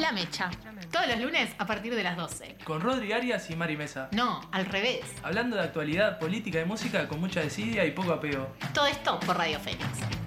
La Mecha. Todos los lunes a partir de las 12. Con Rodri Arias y Mari Mesa. No, al revés. Hablando de actualidad, política y música con mucha desidia y poco apego. Todo esto por Radio Fénix.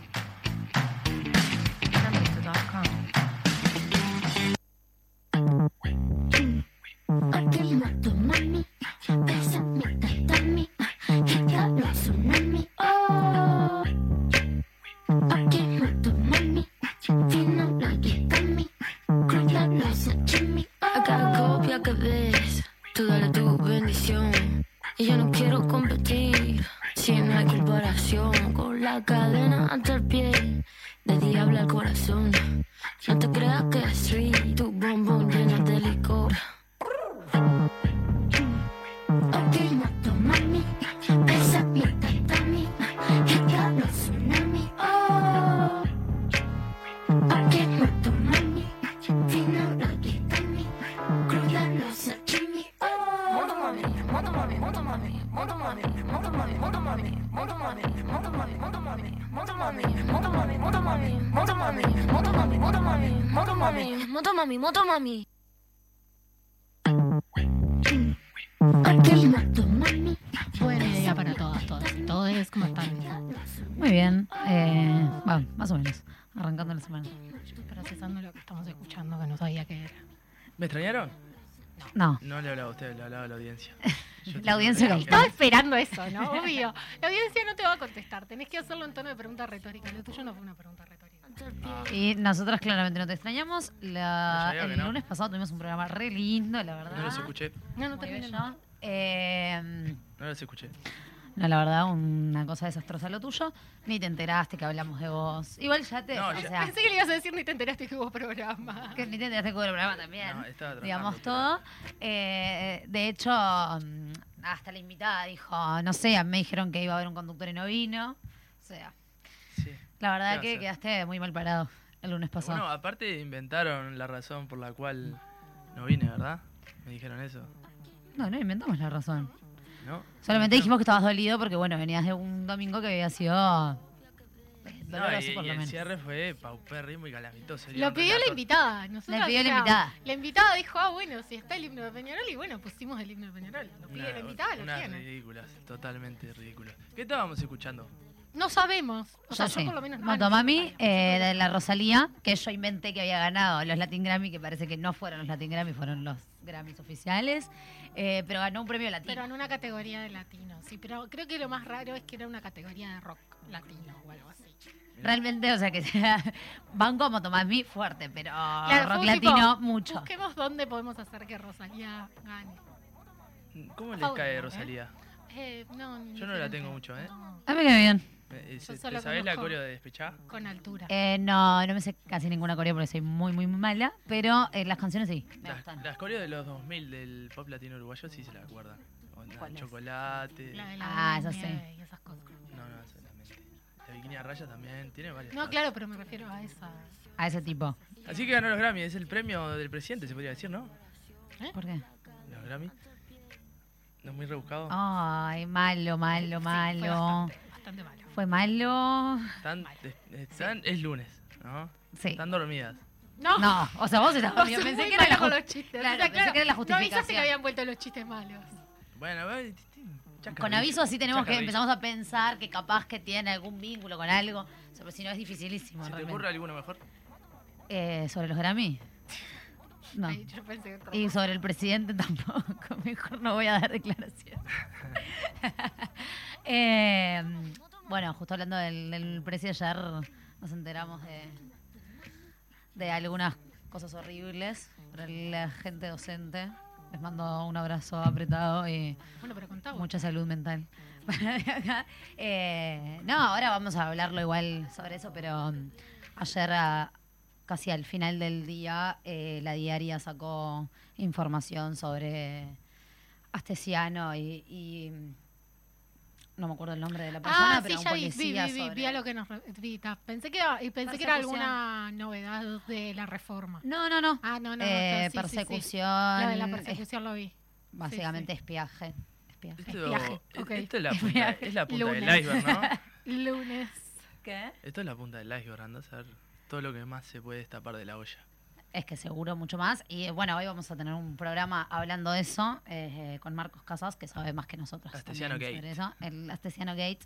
No hablaba la audiencia. La audiencia Estaba esperando eso, ¿no? Obvio. La audiencia no te va a contestar. Tenés que hacerlo en tono de pregunta retórica. Lo tuyo no fue una pregunta retórica. Y nosotros claramente no te extrañamos. La- No el no. lunes pasado tuvimos un programa re lindo, la verdad. No los escuché, No, no terminé. bello. Eh, no los escuché. No, la verdad, una cosa desastrosa lo tuyo. Ni te enteraste que hablamos de vos. Igual ya te. No, o ya- sea, Pensé que le ibas a decir ni te enteraste que hubo programa. que ni te enteraste que hubo el programa también. No, estaba trabajando, digamos todo. Eh, de hecho, mm, hasta la invitada dijo, no sé, me dijeron que iba a haber un conductor y no vino. O sea, Sí. la verdad ¿Qué que va a quedaste muy mal parado el lunes pasado. Bueno, aparte inventaron la razón por la cual no vine, ¿verdad? Me dijeron eso, No, no inventamos la razón. ¿No? Solamente dijimos que estabas dolido porque, bueno, venías de un domingo que había sido eh, No, doloroso y, por y lo el menos. cierre fue paupérrimo y calamitoso. Lo pidió la invitada. Nosotros, La pidió la o sea, invitada. La invitada dijo, ah, bueno, si está el himno de Peñarol, y bueno, pusimos el himno de Peñarol. Lo pide Una- la invitada, lo unas tiene. ridículas, totalmente ridículas. ¿Qué estábamos escuchando? No sabemos. O sea, Yo por lo menos no. Motomami, eh, de la Rosalía, que yo inventé que había ganado los Latin Grammy, que parece que no fueron los Latin Grammy, fueron los Grammys oficiales, eh, pero ganó un premio latino. Pero en una categoría de latino, sí. Pero creo que lo más raro es que era una categoría de rock latino o algo así. Realmente, o sea, que sea Banco a Motomami fuerte, pero Claro, rock latino tipo, mucho. Busquemos dónde podemos hacer que Rosalía gane. ¿Cómo les Favor, cae ¿eh? Rosalía? Eh, no, Yo no la tengo mucho, ¿eh? No, A mí que bien. Eh, Yo ¿te- solo ¿Te sabés la coreo de Despechá? con altura. Eh, no, no me sé casi ninguna corea porque soy muy, muy mala, pero eh, las canciones sí, me Las, gustan. las coreos de los 2000 del pop latino uruguayo sí se la acuerdan. ¿Cuáles? chocolate. la de No, la Ah, esa sí. y esas cosas. no, solamente. La bikini a raya también, tiene varias. No, cosas. claro, pero me refiero a esa. A ese tipo. Así que ganó los Grammy, es el premio del presidente, se podría decir, ¿no? ¿Por qué? Los Grammy. No es muy rebuscado. Ay, malo, malo, malo. Bastante malo. Fue malo. Están, es lunes, ¿no? Sí. Están dormidas. No, No, o sea, vos estás Vos yo sos pensé muy que era la mala con ju- los chistes. Claro, O sea, pensé que era la No avisaste que justificación. habían vuelto los chistes malos. Bueno. Con aviso así tenemos que empezamos a pensar que capaz que tiene algún vínculo con algo. O sea, pero si no es dificilísimo. ¿Se te ocurre alguno mejor? Eh, ¿Sobre los Grammy? No. Ay, yo pensé que otra Y sobre el presidente tampoco. Mejor no voy a dar declaración. Eh, bueno, justo hablando del, del presidente ayer nos enteramos de, de algunas cosas horribles para la gente docente. Les mando un abrazo apretado y Bueno, pero mucha salud mental. Eh, no, ahora vamos a hablarlo igual sobre eso, pero ayer a- casi al final del día eh, la diaria sacó información sobre Astesiano y, y, mm, no me acuerdo el nombre de la persona, Ah, pero sí, un ya vi, vi, policía vi, vi, sobre- vi a lo que nos... re- vi, ta. pensé que era, pensé que era Persecución. alguna novedad de la reforma. No, no, no. Ah, no, no, Eh, no, sí, sí, sí. persecución. Lo de la es- persecución lo vi. básicamente sí. espiaje. Espiaje. Esto, viaje, es- ok. esto es la punta, es la punta del iceberg, ¿no? Lunes. ¿Qué? Esto es la punta del iceberg, andás a ver todo lo que más se puede destapar de la olla. es que seguro mucho más. Y eh, bueno, hoy vamos a tener un programa hablando de eso eh, con Marcos Casas, que sabe más que nosotros. Astesiano Gate. sobre eso, el Astesiano Gate.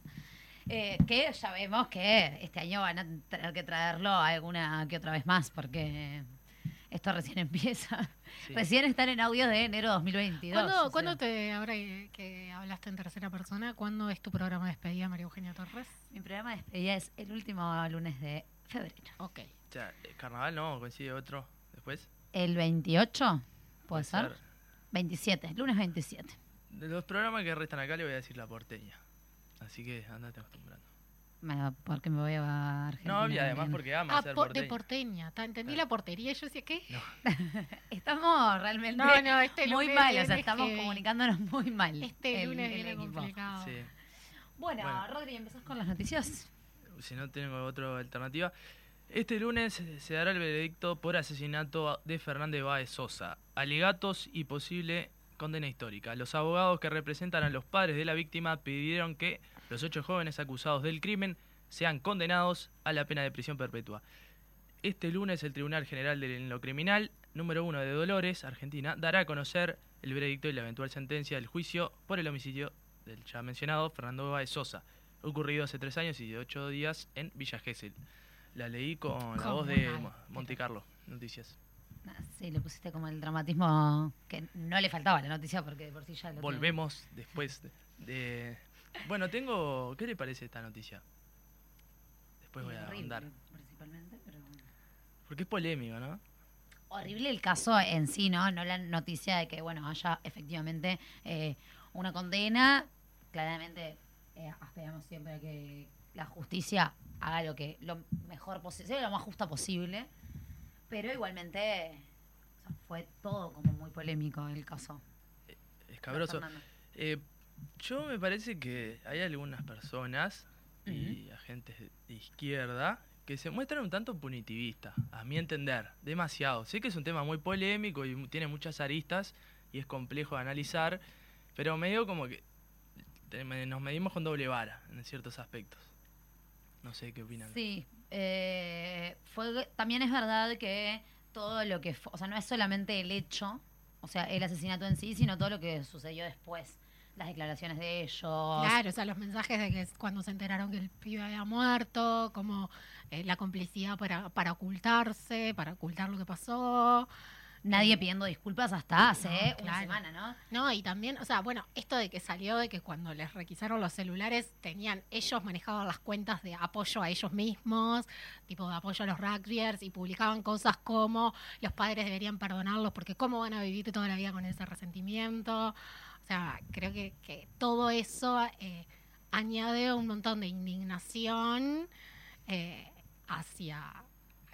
Eh, que ya vemos que este año van a tener que traerlo alguna que otra vez más, porque esto recién empieza. Sí. Recién están en audio de enero 2022. o ¿Cuándo, sea. cuándo te, ahora que hablaste en tercera persona, cuándo es tu programa de despedida, María Eugenia Torres? Mi programa de despedida es el último lunes de febrero. Ok. O sea, eh, carnaval no, coincide otro después. ¿El 28? ¿Puede ser? ser. 27, lunes 27. De los programas que restan acá le voy a decir la porteña. Así que andate acostumbrando. Porque me voy a Argentina. No, y además porque ama Ah, ser po- porteña. de porteña. Ta, Entendí Claro. la portería y yo decía, ¿qué? Estamos realmente No, no, este muy mal, o sea, viene estamos heavy. comunicándonos muy mal. Este el- lunes viene complicado. Sí. Bueno, Bueno. Rodri, ¿empezás con las noticias? si no tengo otra alternativa. Este lunes se dará el veredicto por asesinato de Fernández Báez Sosa, alegatos y posible condena histórica. Los abogados que representan a los padres de la víctima pidieron que los ocho jóvenes acusados del crimen sean condenados a la pena de prisión perpetua. Este lunes el Tribunal General de lo Criminal, número uno de Dolores, Argentina, dará a conocer el veredicto y la eventual sentencia del juicio por el homicidio del ya mencionado Fernando Báez Sosa, ocurrido hace tres años y ocho días en Villa Gesell. La leí con la voz de Monte Carlo, Noticias. Ah, Sí, le pusiste como el dramatismo que no le faltaba a la noticia porque de por sí ya lo. Volvemos después de, de- Bueno, tengo... ¿Qué le parece esta noticia? Después voy a ahondar. principalmente, pero bueno. Porque es polémico, ¿no? Horrible el caso en sí, ¿no? No la noticia de que, bueno, haya efectivamente eh, una condena. Claramente eh, aspiramos siempre a que la justicia haga lo que lo mejor posible, lo más justa posible. Pero igualmente o sea, fue todo como muy polémico el caso. Escabroso. Fernando. Eh, yo me parece que hay algunas personas y agentes de izquierda que se muestran un tanto punitivistas, a mi entender, demasiado. Sé que es un tema muy polémico y tiene muchas aristas y es complejo de analizar, pero medio como que nos medimos con doble vara en ciertos aspectos. No sé qué opinan. Sí, eh, fue, también es verdad que todo lo que, o sea, no es solamente el hecho, o sea, el asesinato en sí, sino todo lo que sucedió después, las declaraciones de ellos. Claro, o sea, los mensajes de que cuando se enteraron que el pibe había muerto, como eh, la complicidad para, para ocultarse, para ocultar lo que pasó. Nadie pidiendo disculpas hasta hace No, una semana, ¿no? No, y también, o sea, bueno, esto de que salió de que cuando les requisaron los celulares, tenían, ellos manejaban las cuentas de apoyo a ellos mismos, tipo de apoyo a los rugbyers, y publicaban cosas como los padres deberían perdonarlos porque cómo van a vivir toda la vida con ese resentimiento. O sea, creo que, que todo eso eh, añade un montón de indignación eh, hacia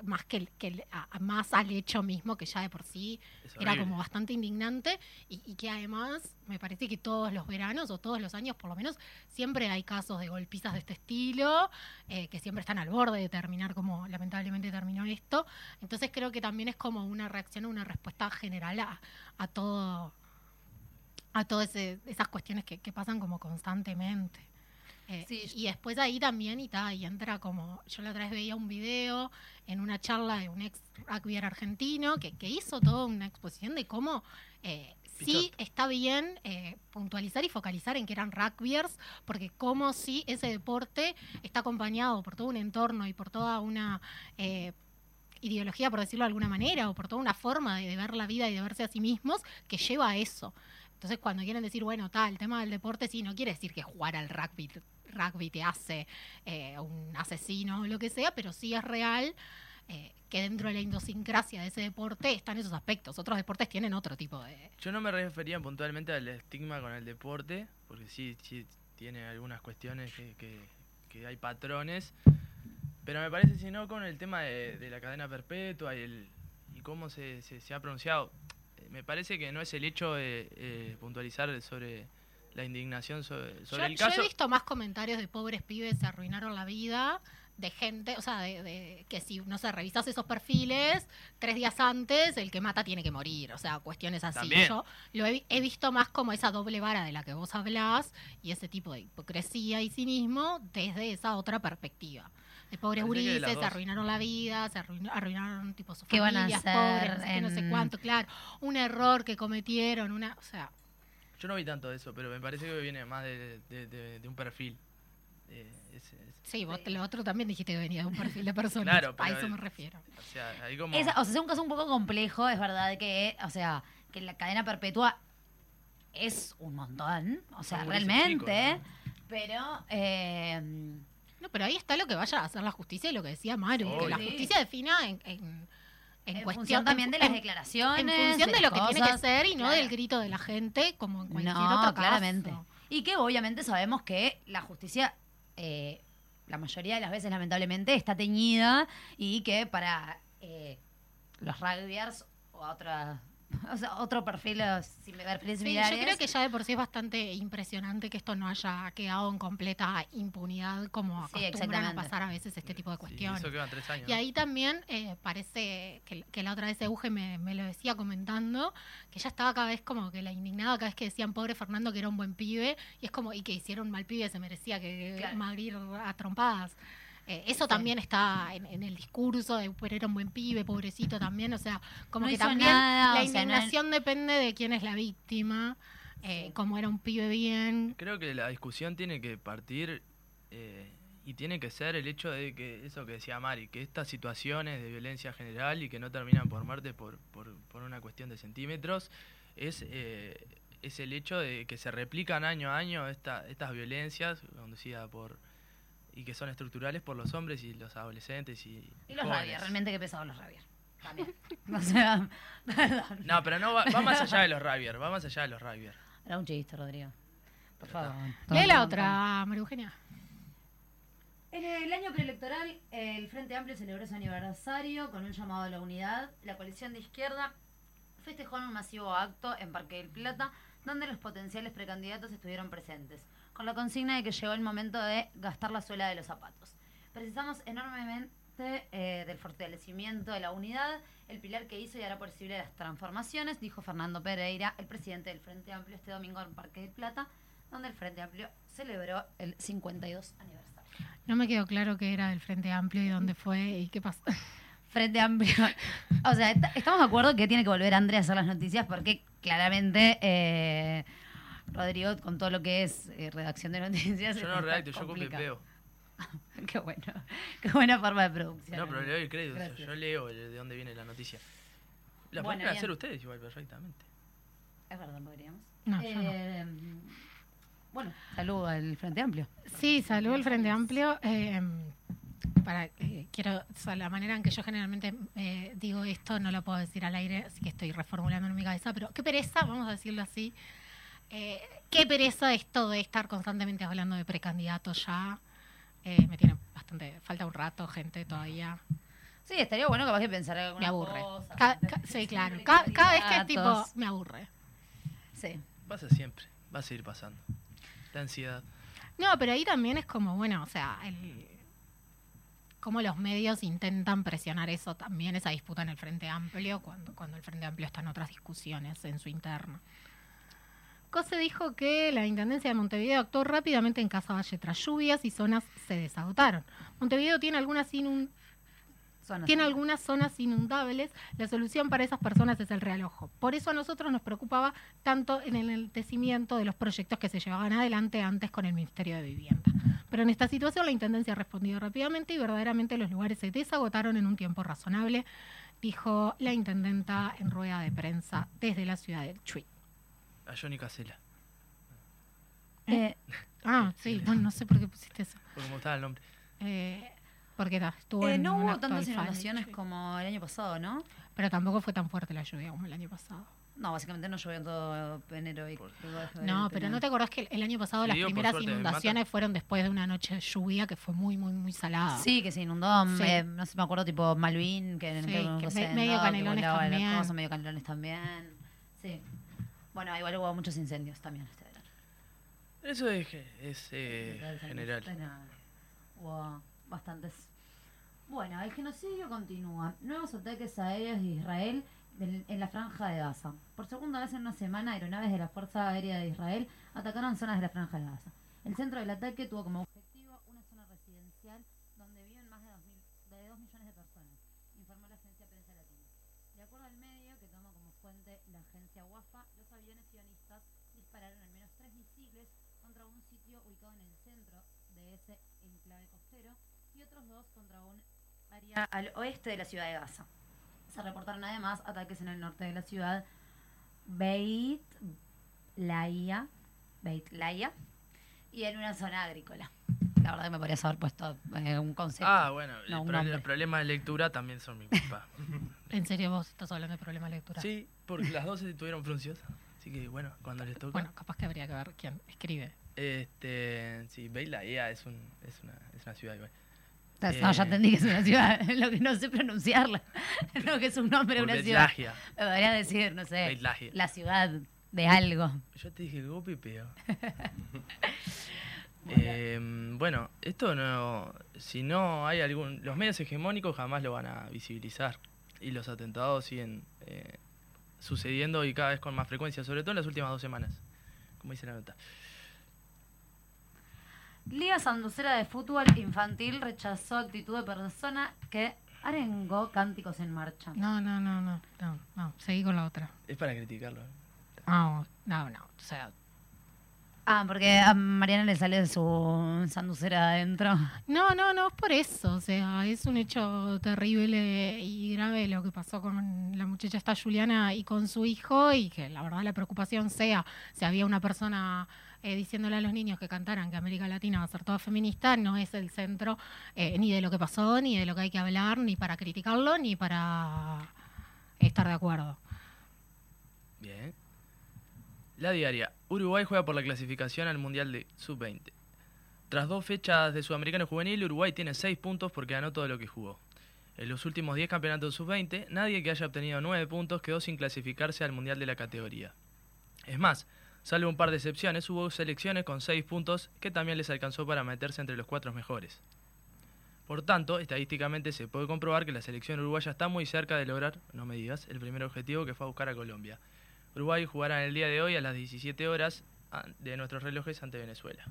más que, que a- más al hecho mismo que ya de por sí era como bastante indignante y, y que además me parece que todos los veranos o todos los años por lo menos siempre hay casos de golpizas de este estilo eh, que siempre están al borde de terminar como lamentablemente terminó esto. Entonces creo que también es como una reacción una respuesta general a, a todo a todas ese- esas cuestiones que, que pasan como constantemente Eh, Sí, y después ahí también y, ta, y entra como yo la otra vez veía un video en una charla de un ex rugbyer argentino que, que hizo toda una exposición de cómo eh, sí está bien eh, puntualizar y focalizar en que eran rugbyers, porque como si ese deporte está acompañado por todo un entorno y por toda una eh, ideología, por decirlo de alguna manera, o por toda una forma de, de ver la vida y de verse a sí mismos que lleva a eso. Entonces, cuando quieren decir, bueno, tal, el tema del deporte, sí, no quiere decir que jugar al rugby, rugby te hace eh, un asesino o lo que sea, pero sí es real eh, que dentro de la idiosincrasia de ese deporte están esos aspectos. Otros deportes tienen otro tipo de... Yo no me refería puntualmente al estigma con el deporte, porque sí, sí tiene algunas cuestiones que, que- hay patrones, pero me parece sino con el tema de, la cadena perpetua y, el, y cómo se- se ha pronunciado. Me parece que no es el hecho de eh, puntualizar sobre la indignación sobre, sobre Yo, el yo caso. he visto más comentarios de pobres pibes se arruinaron la vida, de gente, o sea, de, de que si, no sé, revisas esos perfiles, tres días antes, el que mata tiene que morir, o sea, cuestiones así. También. Yo lo he, he visto más como esa doble vara de la que vos hablás y ese tipo de hipocresía y cinismo desde esa otra perspectiva. De pobres gurises, se arruinaron la vida, se arruinó- arruinaron tipo sus ¿Qué van a familias hacer pobres, no sé qué, no sé en- cuánto, claro, un error que cometieron, una, o sea, Yo no vi tanto de eso, pero me parece que viene más de, de- de- de un perfil. Eh, ese- ese- sí, vos lo otro también dijiste que venía de un perfil de persona, Claro, a eso me refiero. o sea, ahí como... Esa- o sea, es un caso un poco complejo, es verdad que, o sea, que la cadena perpetua es un montón, o sea, realmente, pero eh, No, pero ahí está lo que vaya a hacer la justicia y lo que decía Maru, que la justicia defina en, en, en en cuestión función también de las en- declaraciones, En función de, lo que tiene que ser y no claro. del grito de la gente, como en cualquier No, otro caso. claramente. Y que obviamente sabemos que la justicia, eh, la mayoría de las veces lamentablemente, está teñida y que para eh, los rugbyers o otras o sea, otro perfil, sim- perfiles Sí, similares. yo creo que ya de por sí es bastante impresionante que esto no haya quedado en completa impunidad como Sí, acostumbran a pasar a veces este tipo de Sí, cuestiones. eso quedan tres años. Y ahí también eh, parece que, que la otra vez Euge me, me lo decía comentando, que ya estaba cada vez como que la indignada cada vez que decían pobre Fernando que era un buen pibe, y es como, y que hicieron mal pibe, se merecía que Claro. a trompadas. Eh, eso también está en, en el discurso de pero era un buen pibe, pobrecito también, o sea, como No que también nada, la o sea, no- indignación depende de quién es la víctima, eh, como era un pibe bien. Creo que la discusión tiene que partir eh, y tiene que ser el hecho de que, eso que decía Mari, que estas situaciones de violencia general y que no terminan por muerte por, por, por una cuestión de centímetros, es, eh, es el hecho de que se replican año a año esta, estas violencias conducidas por y que son estructurales por los hombres y los adolescentes y, Y los jóvenes. rabias, realmente qué pesados los rabias. También. o sea, perdón. No, pero no va, va más allá de los Ravier, va más allá de los Ravier. Era un chiste, Rodrigo. Por favor. Lee la otra, María Eugenia. En el año preelectoral, el Frente Amplio celebró su aniversario con un llamado a la unidad. La coalición de izquierda festejó en un masivo acto en Parque del Plata, donde los potenciales precandidatos estuvieron presentes, con la consigna de que llegó el momento de gastar la suela de los zapatos. Precisamos enormemente eh, del fortalecimiento de la unidad, el pilar que hizo y hará posible las transformaciones, dijo Fernando Pereira, el presidente del Frente Amplio, este domingo en Parque del Plata, donde el Frente Amplio celebró el 52 aniversario. No me quedó claro que era del Frente Amplio y dónde fue y qué pasó. Frente Amplio. O sea, est- estamos de acuerdo que tiene que volver Andrea a hacer las noticias porque claramente eh, Rodrigo, con todo lo que es eh, redacción de noticias. Yo no redacto, yo copio. Qué bueno. Qué buena forma de producción. No, pero le doy el crédito, yo leo de dónde viene la noticia. La Bueno, pueden hacer ustedes igual perfectamente. Es verdad, podríamos. No, yo no. Eh, Bueno, saludo al Frente Amplio. Sí, saludo al Frente Amplio. eh, para, eh, quiero, o sea, la manera en que yo generalmente eh, digo esto no lo puedo decir al aire, así que estoy reformulando en mi cabeza, pero qué pereza, vamos a decirlo así. Eh, qué pereza esto de estar constantemente hablando de precandidatos ya. Eh, me tiene bastante, falta un rato, gente, todavía. Sí, estaría bueno capaz que pensar alguna Me aburre. cosa. Ca- sí, claro. Ca- cada vez que es tipo, me aburre. Sí. Pasa siempre, va a seguir pasando. La ansiedad. No, pero ahí también es como, bueno, o sea, el, cómo los medios intentan presionar eso también, esa disputa en el Frente Amplio, cuando, cuando el Frente Amplio está en otras discusiones en su interno. Cose dijo que la Intendencia de Montevideo actuó rápidamente en Casa Valle tras lluvias y zonas se desagotaron. Montevideo tiene algunas tiene zonas inundables, la solución para esas personas es el realojo. Por eso a nosotros nos preocupaba tanto en el enaltecimiento de los proyectos que se llevaban adelante antes con el Ministerio de Vivienda. Pero en esta situación la Intendencia ha respondido rápidamente y verdaderamente los lugares se desagotaron en un tiempo razonable, dijo la Intendenta en rueda de prensa desde la ciudad del Chuy. A Johnny Casella, Eh, Ah, sí, no, no sé por qué pusiste eso. porque me gustaba el nombre. Eh, porque ta, estuvo eh, en no hubo tantas inundaciones como el año pasado, ¿no? Pero tampoco fue tan fuerte la lluvia como el año pasado. No, básicamente no llovió en todo enero y No, pero ¿no te acordás que el año pasado Sí, las primeras suerte, inundaciones fueron después de una noche de lluvia que fue muy, muy, muy salada? Sí, que se inundó, Sí. eh, no sé, me acuerdo, tipo Malvin, que, Sí, que que sé, medio que Canelones también. cosa, medio canelones también. Sí. Bueno, igual hubo muchos incendios también este verano. Eso es, es eh, general. Hubo bastantes. Bueno, el genocidio continúa. Nuevos ataques aéreos de Israel en la franja de Gaza. Por segunda vez en una semana, aeronaves de la Fuerza Aérea de Israel atacaron zonas de la franja de Gaza. El centro del ataque tuvo como objetivo una zona residencial donde viven más de informó la agencia Prensa Latina. De acuerdo al medio, que toma como fuente la agencia WAFA, los aviones sionistas dispararon al menos tres misiles contra un sitio ubicado en el centro de ese enclave costero contra un área al oeste de la ciudad de Gaza. Se reportaron además ataques en el norte de la ciudad Beit Laia, Beit Laia y en una zona agrícola. La verdad que me podrías haber puesto eh, un concepto. Ah, bueno, No, el pro- nombre. los problemas de lectura también son mi culpa. En serio, vos estás hablando de problema de lectura. sí, porque las dos estuvieron frunciosas. Así que bueno, cuando les toca. Bueno, capaz que habría que ver quién escribe. Este, sí, Bela Ia es, un, es, una, es una ciudad igual. No, ya eh, entendí que es una ciudad, lo que no sé pronunciarla. Lo que es un nombre de una ciudad. Me decir, no sé, la ciudad de algo. Yo te dije go pipeo. Eh, bueno, esto no. Si no hay algún. Los medios hegemónicos jamás lo van a visibilizar. Y los atentados siguen eh, sucediendo y cada vez con más frecuencia, sobre todo en las últimas dos semanas. Como dice la nota. Liga Sanducera de Fútbol Infantil rechazó actitud de persona que arengó cánticos en marcha. No, no, no, no, no, no. Seguí con la otra. Es para criticarlo. ¿eh? No, no, no. O sea, Ah, porque a Mariana le sale su sanducera adentro. no, no, no es por eso. O sea, es un hecho terrible y grave lo que pasó con la muchacha esta Juliana y con su hijo y que la verdad la preocupación sea si había una persona eh, diciéndole a los niños que cantaran que América Latina va a ser toda feminista, no es el centro eh, ni de lo que pasó, ni de lo que hay que hablar, ni para criticarlo, ni para estar de acuerdo. Bien. La diaria. Uruguay juega por la clasificación al Mundial de Sub-20. Tras dos fechas de Sudamericano Juvenil, Uruguay tiene 6 puntos porque ganó todo lo que jugó. En los últimos 10 campeonatos Sub-20, nadie que haya obtenido 9 puntos quedó sin clasificarse al Mundial de la categoría. Es más, salvo un par de excepciones, hubo selecciones con 6 puntos que también les alcanzó para meterse entre los cuatro mejores. Por tanto, estadísticamente se puede comprobar que la selección uruguaya está muy cerca de lograr, no me digas, el primer objetivo que fue a buscar a Colombia. Uruguay jugará en el día de hoy a las 17 horas de nuestros relojes ante Venezuela.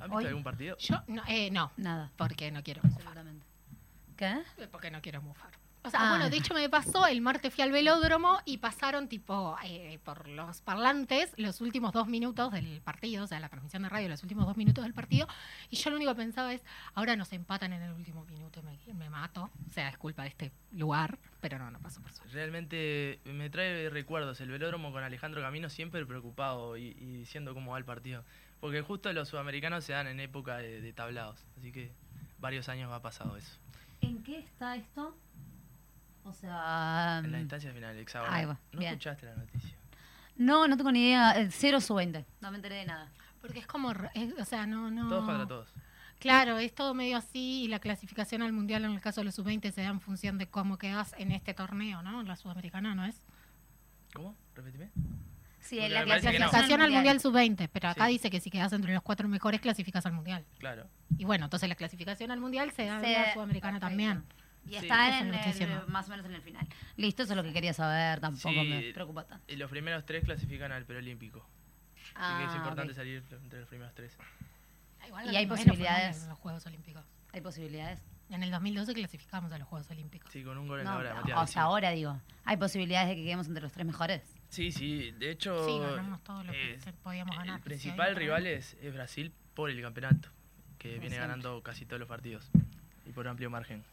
¿Han visto algún partido? Yo, no, eh, no, Nada, porque no quiero mufar. absolutamente. ¿Qué? Porque no quiero mufar. O sea, Ah. bueno, de hecho me pasó, el martes fui al velódromo y pasaron tipo eh, por los parlantes los últimos dos minutos del partido, o sea, la transmisión de radio, los últimos dos minutos del partido, y yo lo único que pensaba es, ahora nos empatan en el último minuto y me, me mato, o sea, es culpa de este lugar, pero no, no pasó por eso. Realmente me trae recuerdos el velódromo con Alejandro Camino siempre preocupado y, y diciendo cómo va el partido. Porque justo los sudamericanos se dan en época de, de tablados. Así que varios años ha pasado eso. ¿En qué está esto? O sea... En la mm, instancia final, Ahí hexagonal. va, ¿No bien. escuchaste la noticia? No, no tengo ni idea. El 0 sub 20. No me enteré de nada. Porque es como, re- es- o sea, no, no... Todos contra todos. Claro, es todo medio así y la clasificación al mundial en el caso de los sub-20 se da en función de cómo quedas en este torneo, ¿no? En la sudamericana, ¿no es? ¿Cómo? Repetime. Sí, Porque la no. Clasificación al mundial sub-20, pero acá Sí. dice que si quedas entre los cuatro mejores clasificas al mundial. Claro. Y bueno, entonces la clasificación al mundial se da en la sudamericana perfecto. también. Y Sí. está en el, más o menos en el final. Listo, eso es lo que quería saber. Tampoco Sí. me preocupa tanto. Y los primeros tres clasifican al preolímpico. Así que es Ah, importante ok. salir entre los primeros tres. Igual Y hay posibilidades. En los Juegos Olímpicos. Hay posibilidades. En el 2012 clasificamos a los Juegos Olímpicos. Sí, con un gol en No, la hora o sea, ahora digo. Hay posibilidades de que quedemos entre los tres mejores. Sí, sí, de hecho. Sí, ganamos todo lo que eh, podíamos ganar. El principal ahí rival es, es Brasil por el campeonato, que viene siempre. ganando casi todos los partidos y por amplio margen.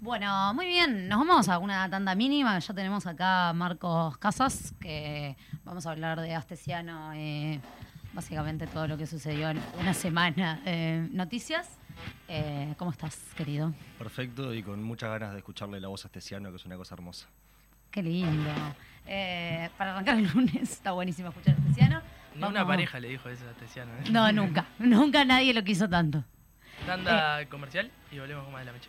Bueno, muy bien. Nos vamos a una tanda mínima. Ya tenemos acá a Marcos Casas, que vamos a hablar de Astesiano, eh, básicamente todo lo que sucedió en una semana noticias. Eh, ¿Cómo estás, querido? Perfecto y con muchas ganas de escucharle la voz a Estesiano, que es una cosa hermosa. Qué lindo. Eh, para arrancar el lunes, está buenísimo escuchar a Astesiano. Ni una pareja le dijo eso a Tesiano. ¿eh? No, nunca. Nunca nadie lo quiso tanto. Tanda comercial y volvemos con más de la mecha.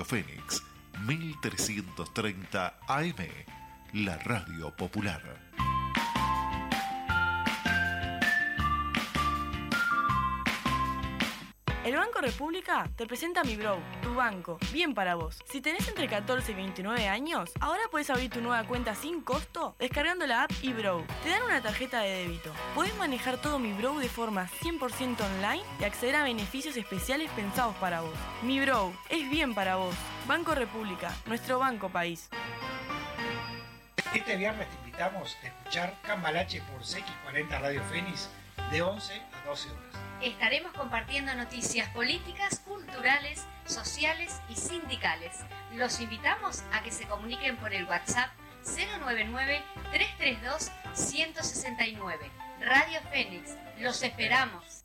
Radio Fénix 1330 AM, la radio popular. Banco República te presenta Mi Bro, tu banco, bien para vos. Si tenés entre 14 y 29 años, ahora puedes abrir tu nueva cuenta sin costo descargando la app eBrow. Te dan una tarjeta de débito. Podés manejar todo Mi Bro de forma 100% online y acceder a beneficios especiales pensados para vos. Mi Bro, es bien para vos. Banco República, nuestro banco país. Este viernes te invitamos a escuchar Cambalache por CX40 Radio Fénix de 11 a 12 horas. Estaremos compartiendo noticias políticas, culturales, sociales y sindicales. Los invitamos a que se comuniquen por el WhatsApp 099-332-169. Radio Fénix, los esperamos.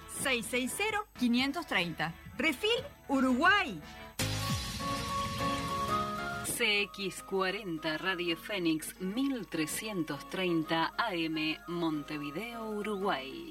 660 530. Refil Uruguay. CX40 Radio Fénix 1330 AM Montevideo, Uruguay.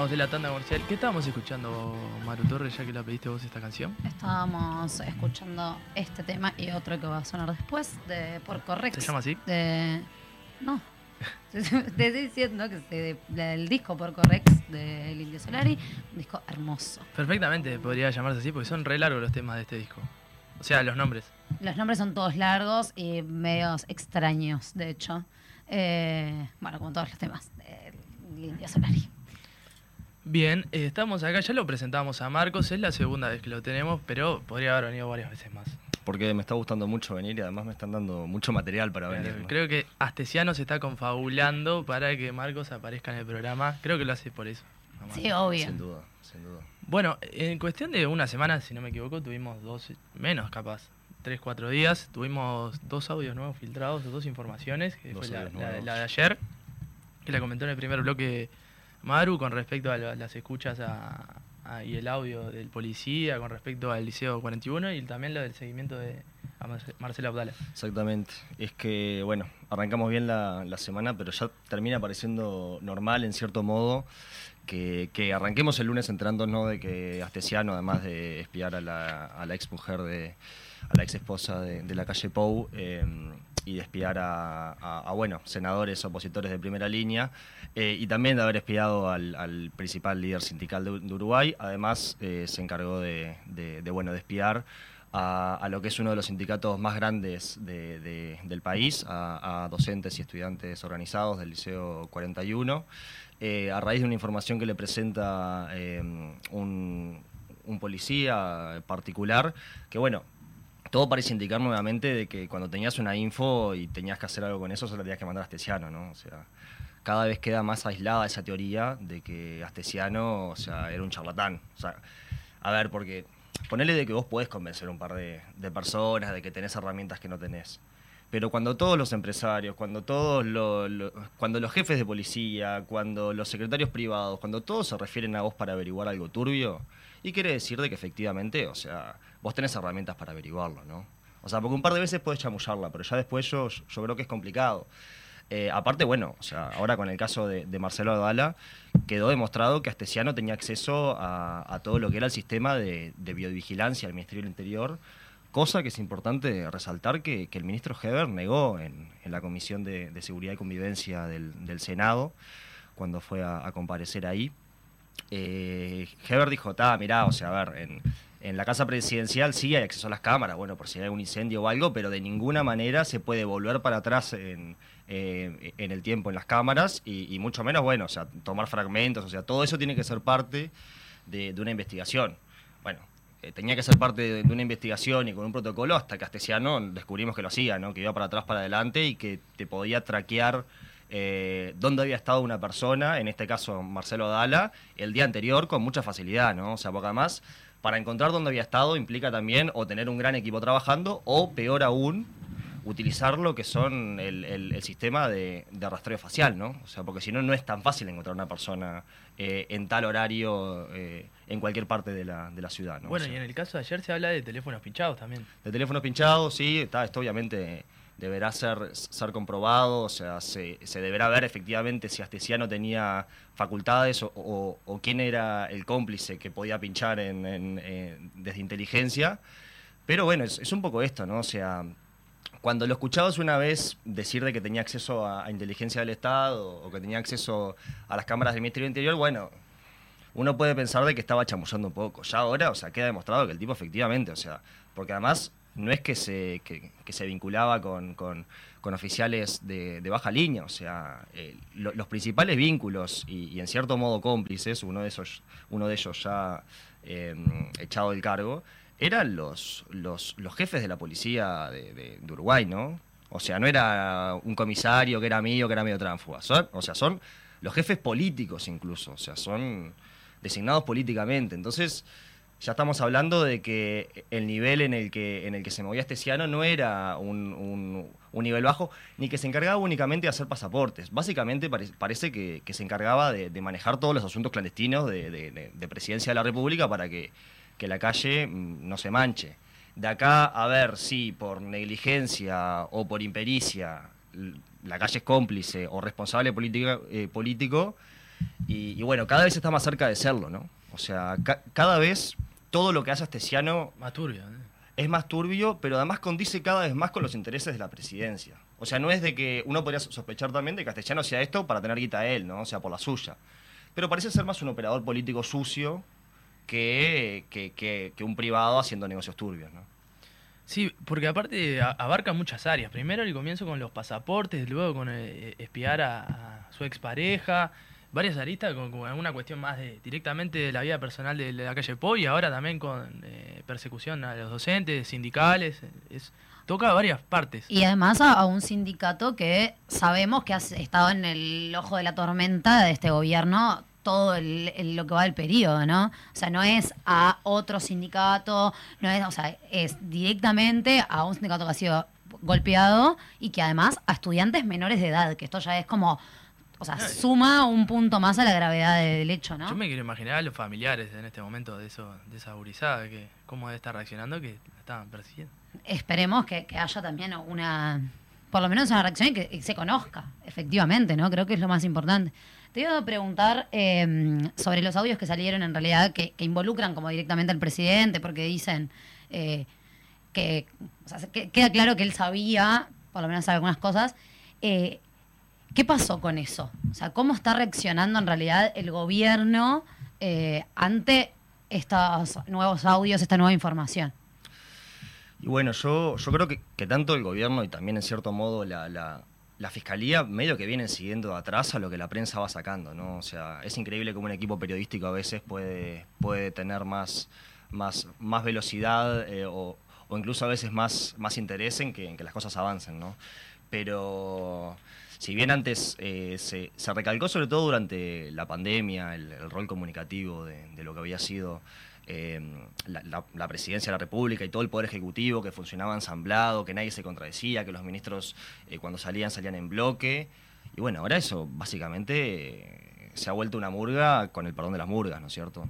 Volvemos de la tanda comercial. ¿Qué estábamos escuchando, Maru Torres, ya que la pediste vos esta canción? Estábamos escuchando este tema y otro que va a sonar después de por Correx. ¿Se llama así? De... No. Te estoy diciendo que del disco por Correx del Indio Solari, un disco hermoso. Perfectamente podría llamarse así porque son re largos los temas de este disco. O sea, los nombres. Los nombres son todos largos y medios extraños, de hecho. Eh, bueno, como todos los temas del Indio Solari. Bien, eh, estamos acá, ya lo presentamos a Marcos, es la segunda vez que lo tenemos, pero podría haber venido varias veces más. Porque me está gustando mucho venir y además me están dando mucho material para venir. ¿no? Creo que Astesiano se está confabulando para que Marcos aparezca en el programa. Creo que lo hace por eso. nomás. Sí, obvio. Sin duda, sin duda. Bueno, en cuestión de una semana, si no me equivoco, tuvimos dos, menos capaz, tres, cuatro días. Tuvimos dos audios nuevos filtrados, dos informaciones, que Dos fue la, la de ayer, que la comentó en el primer bloque Maru con respecto a la- las escuchas a- y el audio del policía, con respecto al Liceo 41 y también lo del seguimiento de a Marce- Marcelo Abdala. Exactamente. Es que, bueno, arrancamos bien la, la semana, pero ya termina pareciendo normal, en cierto modo, que, que arranquemos el lunes enterándonos de que Astesiano, además de espiar a la, a la ex mujer de, a la ex esposa de, de la calle Pou, eh, y de espiar a, bueno, senadores opositores de primera línea, eh, y también de haber espiado al, al principal líder sindical de, Uruguay, además eh, se encargó de, bueno, de espiar a, lo que es uno de los sindicatos más grandes de- de- del país, a, docentes y estudiantes organizados del Liceo 41, eh, a raíz de una información que le presenta un, un policía particular, que bueno, todo parece indicar nuevamente de que cuando tenías una info y tenías que hacer algo con eso, solo tenías que mandar a Astesiano, ¿no? O sea, cada vez queda más aislada esa teoría de que Astesiano, o sea, era un charlatán. O sea, a ver, porque ponele de que vos podés convencer a un par de, personas, de que tenés herramientas que no tenés. Pero cuando todos los empresarios, cuando todos lo- lo- cuando los jefes de policía, cuando los secretarios privados, cuando todos se refieren a vos para averiguar algo turbio, y quiere decir de que efectivamente, o sea, vos tenés herramientas para averiguarlo, ¿no? O sea, porque un par de veces puedes chamullarla, pero ya después yo, yo creo que es complicado. Eh, aparte, bueno, o sea, ahora con el caso de, Marcelo Adala, quedó demostrado que Astesiano tenía acceso a, todo lo que era el sistema de, de del Ministerio del Interior, cosa que es importante resaltar que, el ministro Heber negó en, la Comisión de, Seguridad y Convivencia del, Senado, cuando fue a, a comparecer ahí. Eh, Heber dijo, ta, mirá, o sea, a ver, en, en la casa presidencial sí hay acceso a las cámaras, bueno, por si hay algún incendio o algo, pero de ninguna manera se puede volver para atrás en, eh, en el tiempo en las cámaras y, mucho menos, bueno, o sea, tomar fragmentos, o sea, todo eso tiene que ser parte de, de una investigación. Bueno, eh, tenía que ser parte de, de una investigación y con un protocolo hasta que Astesiano descubrimos que lo hacía, ¿no? Que iba para atrás, para adelante y que te podía traquear eh, dónde había estado una persona, en este caso Marcelo Dala, el día anterior con mucha facilidad, ¿no? O sea, porque además, para encontrar dónde había estado implica también o tener un gran equipo trabajando o, peor aún, utilizar lo que son el, el- el sistema de, de rastreo facial, ¿no? O sea, porque si no, no es tan fácil encontrar una persona eh, en tal horario eh, en cualquier parte de la, de la ciudad, ¿no? O Bueno, sea, y en el caso de ayer se habla de teléfonos pinchados también. de teléfonos pinchados, sí, está, esto obviamente deberá ser, ser comprobado, o sea, se, se deberá ver efectivamente si Astesiano tenía facultades o, quién era el cómplice que podía pinchar en, eh, desde inteligencia. Pero bueno, es, es un poco esto, ¿no? O sea, cuando lo escuchabas una vez decir de que tenía acceso a, a inteligencia del Estado o que tenía acceso a las cámaras del Ministerio del Interior, bueno, uno puede pensar de que estaba chamullando un poco. Ya ahora, o sea, queda demostrado que el tipo efectivamente, o sea, porque además no es que se, que, se vinculaba con, con- con oficiales de, baja línea, o sea, eh, lo- los principales vínculos y, en cierto modo cómplices, uno de esos, uno de ellos ya eh, echado del cargo, eran los, los, los jefes de la policía de, de- de Uruguay, ¿no? O sea, no era un comisario que era mío, que era medio tránfuga. Son, o sea, son los jefes políticos incluso. O sea, son designados políticamente. Entonces, ya estamos hablando de que el nivel en el que, en el que se movía Estesiano no era un, un- nivel bajo, ni que se encargaba únicamente de hacer pasaportes. Básicamente pare- parece que, se encargaba de, manejar todos los asuntos clandestinos de, de- de- de presidencia de la República para que, que la calle mm, no se manche. De acá a ver si por negligencia o por impericia la calle es cómplice o responsable eh, político, y, bueno, cada vez está más cerca de serlo, ¿no? O sea, ca- cada vez todo lo que hace Astesiano Más turbio. ¿eh? es más turbio, pero además condice cada vez más con los intereses de la presidencia. O sea, no es de que uno podría sospechar también de que Castellano sea esto para tener guita a él, ¿no? O sea, por la suya. Pero parece ser más un operador político sucio que, que, que- que un privado haciendo negocios turbios, ¿no? Sí, porque aparte abarca muchas áreas. Primero el comienzo con los pasaportes, luego con eh, espiar a, a su expareja, varias aristas con, alguna cuestión más de directamente de la vida personal de, la calle Po y ahora también con eh, persecución a los docentes, sindicales, es, toca varias partes. Y además a, a un sindicato que sabemos que ha estado en el ojo de la tormenta de este gobierno todo el, el- lo que va del periodo, ¿no? O sea, no es a otro sindicato, no es, o sea, es directamente a un sindicato que ha sido golpeado y que además a estudiantes menores de edad, que esto ya es como, o sea, suma un punto más a la gravedad del hecho, ¿no? Yo me quiero imaginar a los familiares en este momento de eso, de esa gurizada, que cómo debe estar reaccionando que la estaban persiguiendo. esperemos que, que haya también una, por lo menos una reacción y que, y se conozca, efectivamente, ¿no? Creo que es lo más importante. Te iba a preguntar eh, sobre los audios que salieron en realidad, que, que involucran como directamente al presidente, porque dicen eh, que, o sea, que- queda claro que él sabía, por lo menos sabe algunas cosas. Eh, ¿Qué pasó con eso? O sea, ¿cómo está reaccionando en realidad el gobierno eh, ante estos nuevos audios, esta nueva información? Y bueno, yo, yo creo que, tanto el gobierno y también en cierto modo la, la, la fiscalía medio que vienen siguiendo atrás a lo que la prensa va sacando, ¿no? O sea, es increíble cómo un equipo periodístico a veces puede, puede tener más, más, más velocidad eh, o, o incluso a veces más, más interés en que, en que las cosas avancen, ¿no? Pero si bien antes eh, se, se recalcó sobre todo durante la pandemia el, rol comunicativo de, lo que había sido la, la- la presidencia de la República y todo el Poder Ejecutivo, que funcionaba ensamblado, que nadie se contradecía, que los ministros eh, cuando salían salían en bloque. Y bueno, ahora eso básicamente eh, se ha vuelto una murga con el perdón de las murgas, ¿no es cierto?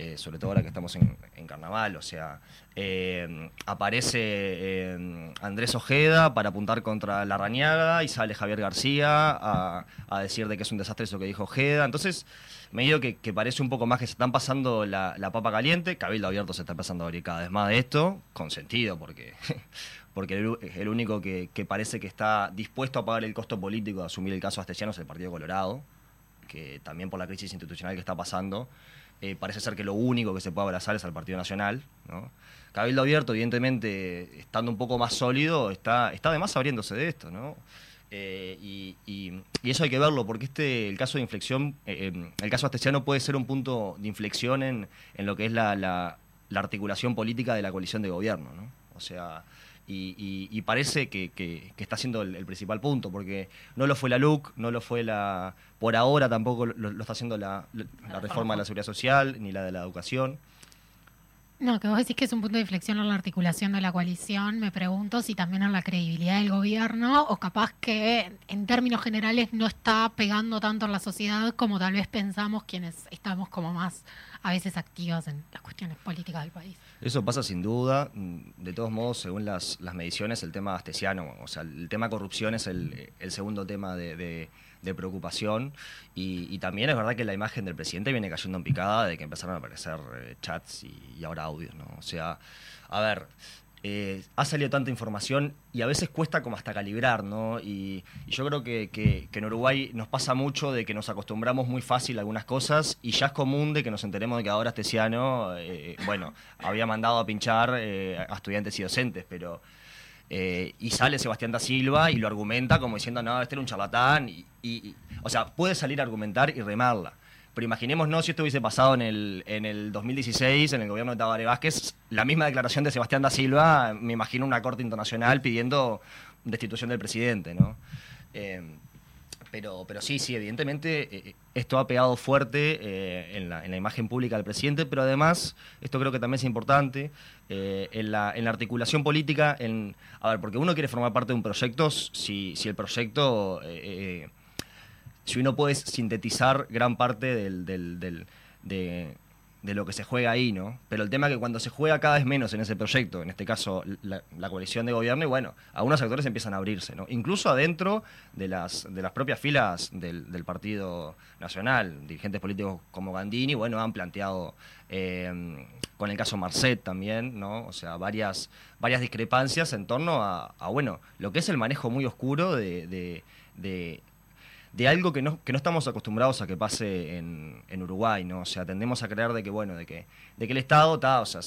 Eh, sobre todo ahora que estamos en, carnaval, o sea, eh, aparece eh, Andrés Ojeda para apuntar contra la rañaga y sale Javier García a, decir de que es un desastre eso que dijo Ojeda. Entonces, medio que, que parece un poco más que se están pasando la, papa caliente. Cabildo Abierto se está empezando a abrir cada vez más de esto, con sentido, porque, porque el, único que, que parece que está dispuesto a pagar el costo político de asumir el caso Astesiano es el Partido Colorado, que también por la crisis institucional que está pasando, eh, parece ser que lo único que se puede abrazar es al Partido Nacional. ¿no? Cabildo Abierto, evidentemente, estando un poco más sólido, está, está además abriéndose de esto, ¿no? Eh, y, y- y eso hay que verlo, porque este el caso de inflexión, eh, eh, el caso astesiano puede ser un punto de inflexión en, en lo que es la, la- la articulación política de la coalición de gobierno, ¿no? O sea, y, y- y parece que, que- que está siendo el, el principal punto, porque no lo fue la LUC, no lo fue la... Por ahora tampoco lo, lo está haciendo la, la- la reforma de la seguridad social, ni la de la educación. No, que vos decís que es un punto de inflexión en la articulación de la coalición, me pregunto si también en la credibilidad del gobierno o capaz que en términos generales no está pegando tanto en la sociedad como tal vez pensamos quienes estamos como más a veces activos en las cuestiones políticas del país. Eso pasa sin duda. Mm, De todos modos, según las, las mediciones, el tema astesiano, o sea, el tema corrupción es el, el segundo tema de, de- preocupación. Y, y también es verdad que la imagen del presidente viene cayendo en picada de que empezaron a aparecer eh, chats y ahora audios, ¿no? O sea, a ver, eh, ha salido tanta información y a veces cuesta como hasta calibrar, ¿no? Y, y yo creo que, en Uruguay nos pasa mucho de que nos acostumbramos muy fácil a algunas cosas y ya es común de que nos enteremos de que ahora Astesiano, eh, bueno, había mandado a pinchar eh, a estudiantes y docentes, pero... eh, y sale Sebastián da Silva y lo argumenta como diciendo, no, este era un charlatán. Y- y- o sea, puede salir a argumentar y remarla. Pero imaginémonos si esto hubiese pasado en el, en el 2016, en el gobierno de Tabaré Vázquez, la misma declaración de Sebastián da Silva, me imagino una corte internacional pidiendo destitución del presidente, ¿no? Eh, pero, pero sí, sí, evidentemente eh, esto ha pegado fuerte eh, en, la, en la imagen pública del presidente, pero además, esto creo que también es importante, eh, en, la, en la articulación política, en, a ver, porque uno quiere formar parte de un proyecto si, si el proyecto, eh, eh, si uno puede sintetizar gran parte del, del- de, lo que se juega ahí, ¿no? Pero el tema es que cuando se juega cada vez menos en ese proyecto, en este caso la, coalición de gobierno, y bueno, algunos actores empiezan a abrirse, ¿no? Incluso adentro de las, de las propias filas del, Partido Nacional, dirigentes políticos como Gandini, bueno, han planteado, eh, con el caso Marcet también, ¿no? O sea, varias, varias discrepancias en torno a, bueno, lo que es el manejo muy oscuro de- de algo que no, que no estamos acostumbrados a que pase en, en Uruguay, ¿no? O sea, tendemos a creer de que, bueno, de que, de que el Estado está, o sea,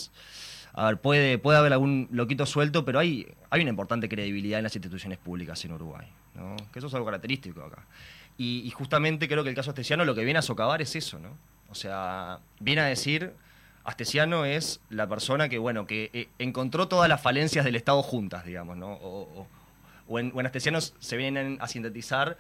a ver, puede, puede haber algún loquito suelto, pero hay, hay una importante credibilidad en las instituciones públicas en Uruguay, ¿no? Que eso es algo característico acá. Y, y justamente creo que el caso Astesiano lo que viene a socavar es eso, ¿no? O sea, viene a decir, Astesiano es la persona que, bueno, que eh, encontró todas las falencias del Estado juntas, digamos, ¿no? O- o en, o en Astesiano se vienen a sintetizar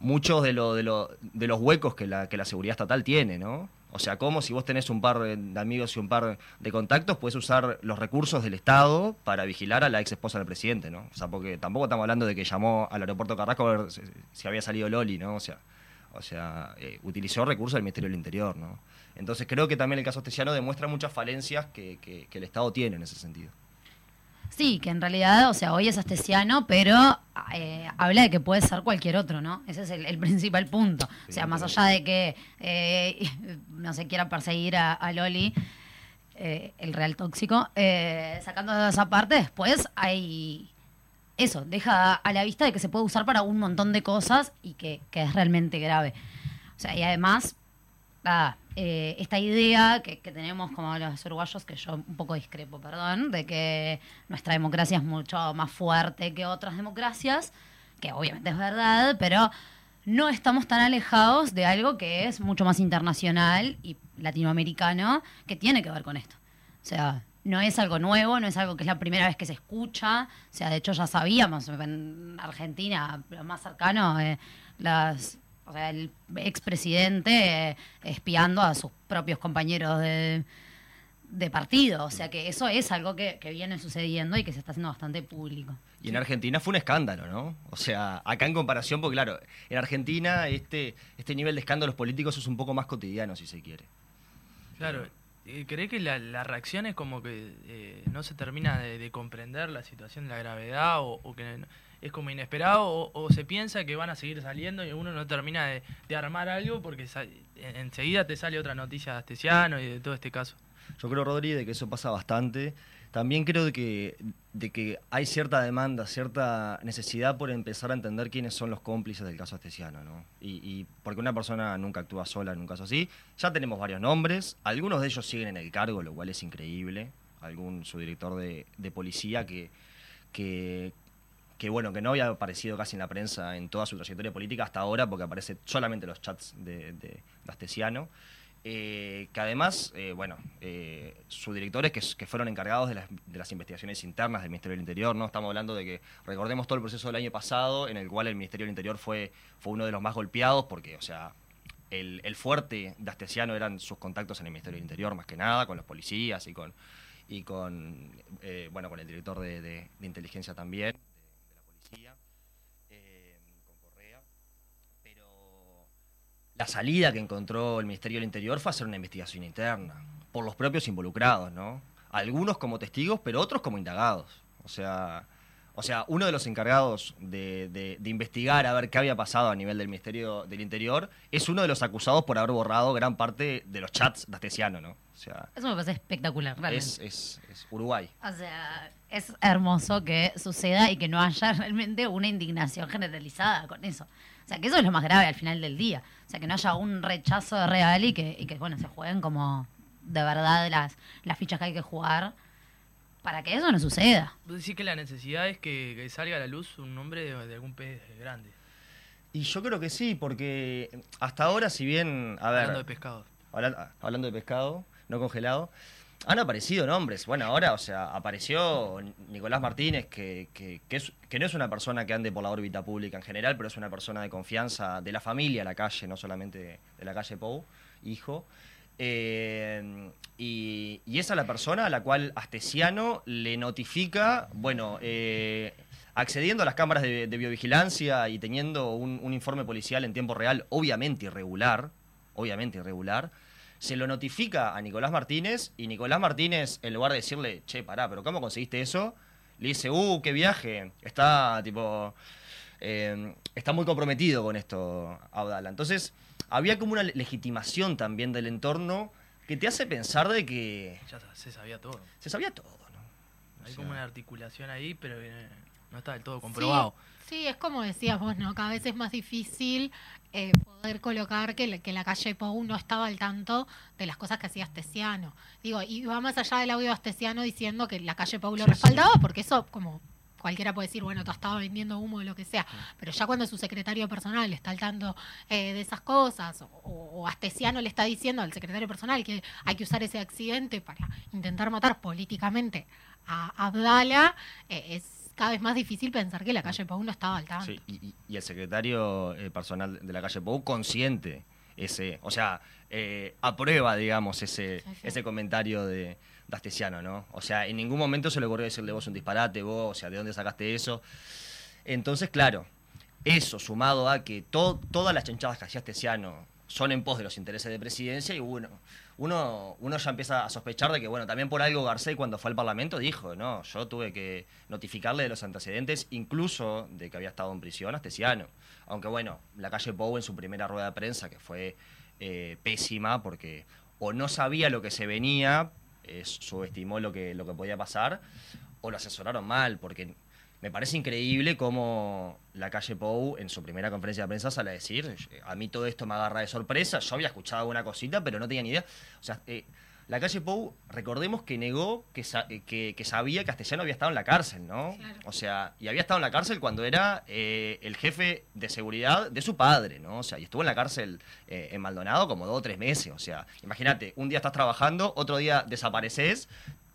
muchos de, lo, de, de los huecos que la, que la seguridad estatal tiene, ¿no? O sea, como si vos tenés un par de amigos y un par de contactos, puedes usar los recursos del Estado para vigilar a la ex esposa del presidente, ¿no? O sea, porque tampoco estamos hablando de que llamó al aeropuerto Carrasco a ver si, había salido Loli, ¿no? O sea, o sea eh, utilizó recursos del Ministerio del Interior, ¿no? Entonces creo que también el caso Astesiano demuestra muchas falencias que, que- que el Estado tiene en ese sentido. Sí, que en realidad, o sea, hoy es astesiano, pero eh, habla de que puede ser cualquier otro, ¿no? Ese es el, el principal punto. O sea, más allá de que eh, no se quiera perseguir a, a Loli, eh, el real tóxico, eh, sacando de esa parte, después hay eso, deja a la vista de que se puede usar para un montón de cosas y que, que es realmente grave. O sea, y además, nada, eh, esta idea que, tenemos como los uruguayos, que yo un poco discrepo, perdón, de que nuestra democracia es mucho más fuerte que otras democracias, que obviamente es verdad, pero no estamos tan alejados de algo que es mucho más internacional y latinoamericano, que tiene que ver con esto. O sea, no es algo nuevo, no es algo que es la primera vez que se escucha. O sea, de hecho ya sabíamos en Argentina, lo más cercano, eh, las, o sea, el expresidente eh, espiando a sus propios compañeros de, de partido. O sea, que eso es algo que, que viene sucediendo y que se está haciendo bastante público. Y en Argentina fue un escándalo, ¿no? O sea, acá en comparación, porque claro, en Argentina este, este nivel de escándalos políticos es un poco más cotidiano, si se quiere. Claro, eh, ¿cree que la, la reacción es como que eh, no se termina de, de comprender la situación de la gravedad o, o que no- es como inesperado o, se piensa que van a seguir saliendo y uno no termina de, armar algo porque enseguida te sale otra noticia de Astesiano y de todo este caso? Yo creo, Rodri, de que eso pasa bastante. También creo de que, de que hay cierta demanda, cierta necesidad por empezar a entender quiénes son los cómplices del caso Astesiano, ¿no? Y, y porque una persona nunca actúa sola en un caso así. Ya tenemos varios nombres, algunos de ellos siguen en el cargo, lo cual es increíble. Algún subdirector de, de policía que, que, que, bueno, que no había aparecido casi en la prensa en toda su trayectoria política hasta ahora, porque aparece solamente en los chats de, de, de Astesiano. Eh, que además, eh, bueno, eh, subdirectores que, que fueron encargados de las, de las investigaciones internas del Ministerio del Interior, ¿no? Estamos hablando de que recordemos todo el proceso del año pasado, en el cual el Ministerio del Interior fue, fue uno de los más golpeados, porque, o sea, el, el fuerte de Astesiano eran sus contactos en el Ministerio del Interior, más que nada, con los policías y con, y con eh, bueno, con el director de inteligencia también, de, de la policía, eh, con Correa. Pero la salida que encontró el Ministerio del Interior fue hacer una investigación interna, por los propios involucrados, ¿no? Algunos como testigos, pero otros como indagados. O sea, o sea uno de los encargados de, de- de investigar a ver qué había pasado a nivel del Ministerio del Interior es uno de los acusados por haber borrado gran parte de los chats de Astesiano, ¿no? O sea, Eso me parece espectacular, realmente. es, es- es Uruguay. O sea, es hermoso que suceda y que no haya realmente una indignación generalizada con eso. O sea, que eso es lo más grave al final del día. O sea, que no haya un rechazo real y que, y que bueno, se jueguen como de verdad las, las fichas que hay que jugar para que eso no suceda. Vos decís que la necesidad es que, que salga a la luz un nombre de, de algún pez grande. Y yo creo que sí, porque hasta ahora, si bien. A ver, Hablando de pescado. habla- hablando de pescado, no congelado, han aparecido nombres. Bueno, ahora, o sea, apareció Nicolás Martínez, que, que, que no es una persona que ande por la órbita pública en general, pero es una persona de confianza de la familia, la calle, no solamente de la calle Pou, hijo. Eh, y, y esa es la persona a la cual Astesiano le notifica, bueno, eh, accediendo a las cámaras de, de biovigilancia y teniendo un, un informe policial en tiempo real, obviamente irregular, obviamente irregular, se lo notifica a Nicolás Martínez y Nicolás Martínez, en lugar de decirle, che, pará, pero ¿cómo conseguiste eso? Le dice, uh, qué viaje, está tipo, eh, está muy comprometido con esto Abdala. Entonces, había como una le- legitimación también del entorno que te hace pensar de que Ya se sabía todo. se sabía todo, ¿no? Hay O como una articulación ahí, pero eh, no está del todo comprobado. Sí, sí, es como decías vos, ¿no? Cada vez es más difícil eh, poder colocar que, la- que la calle Pou no estaba al tanto de las cosas que hacía Astesiano. Digo, y va más allá del audio de Astesiano diciendo que la calle Pou lo Sí, sí. respaldaba, porque eso, como cualquiera puede decir, bueno, te estaba vendiendo humo o lo que sea, pero ya cuando su secretario personal está al tanto eh, de esas cosas, o, o Astesiano le está diciendo al secretario personal que hay que usar ese accidente para intentar matar políticamente a Abdala, eh, es cada vez más difícil pensar que la calle Pou no estaba al tanto. Sí, y, el secretario eh, personal de la calle Pou consciente ese, o sea, eh, aprueba, digamos, ese, Sí, sí. ese comentario de, de Astesiano, ¿no? O sea, en ningún momento se le ocurrió decirle vos un disparate, vos, o sea, ¿de dónde sacaste eso? Entonces, claro, eso sumado a que to- todas las chanchadas que hacía Astesiano son en pos de los intereses de presidencia y bueno, uno, uno ya empieza a sospechar de que, bueno, también por algo Garcés cuando fue al Parlamento dijo, no, yo tuve que notificarle de los antecedentes, incluso de que había estado en prisión Astesiano. Aunque bueno, la calle Pou en su primera rueda de prensa, que fue eh, pésima porque o no sabía lo que se venía, eh, subestimó lo que, lo que podía pasar, o lo asesoraron mal, porque me parece increíble cómo la calle Pou en su primera conferencia de prensa sale a decir, a mí todo esto me agarra de sorpresa, yo había escuchado alguna cosita, pero no tenía ni idea. O sea, eh, la calle Pou, recordemos que negó que, sa- eh, que, que sabía que Castellano había estado en la cárcel, ¿no? O sea, y había estado en la cárcel cuando era eh, el jefe de seguridad de su padre, ¿no? O sea, y estuvo en la cárcel eh, en Maldonado como dos o tres meses. O sea, imagínate, un día estás trabajando, otro día desapareces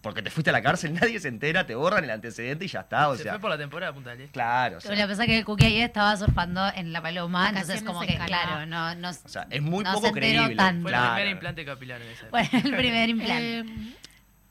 porque te fuiste a la cárcel, nadie se entera, te borran el antecedente y ya está. O Se sea, fue por la temporada de Punta del Este. claro. O Pero sea, pasa es que el Cookie ahí estaba surfando en la paloma, entonces como que, claro, no, no, o sea, es muy no poco creíble. tanto. Fue claro. el primer implante capilar en esa Fue época. el primer implante. Eh,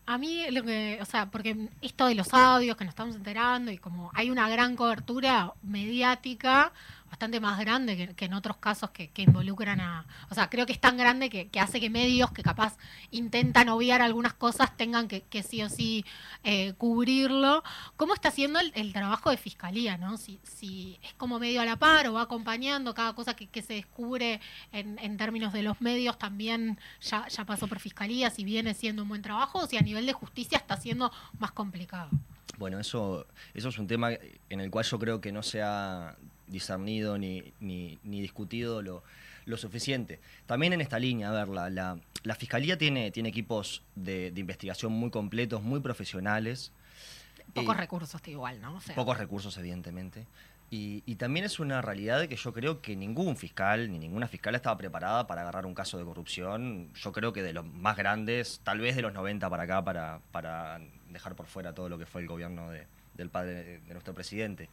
a mí lo que, o sea, porque esto de los audios que nos estamos enterando y como hay una gran cobertura mediática bastante más grande que, en otros casos que, involucran a, o sea, creo que es tan grande que, hace que medios que capaz intentan obviar algunas cosas tengan que, sí o sí eh, cubrirlo. ¿Cómo está haciendo el, trabajo de fiscalía, no? Si, es como medio a la par o va acompañando cada cosa que, se descubre en, en términos de los medios también ya, ya pasó por fiscalía, si viene siendo un buen trabajo, o si a nivel de justicia está siendo más complicado. Bueno, eso, eso es un tema en el cual yo creo que no se ha discernido ni, ni, ni discutido lo, lo suficiente. También en esta línea, a ver, la, la, la Fiscalía tiene, tiene equipos de, de investigación muy completos, muy profesionales. Pocos Eh, recursos igual, ¿no? O sea, Pocos recursos, evidentemente. Y, y también es una realidad de que yo creo que ningún fiscal ni ninguna fiscal estaba preparada para agarrar un caso de corrupción. Yo creo que de los más grandes, tal vez de los 90 para acá, para, para dejar por fuera todo lo que fue el gobierno de- del padre de, de nuestro presidente.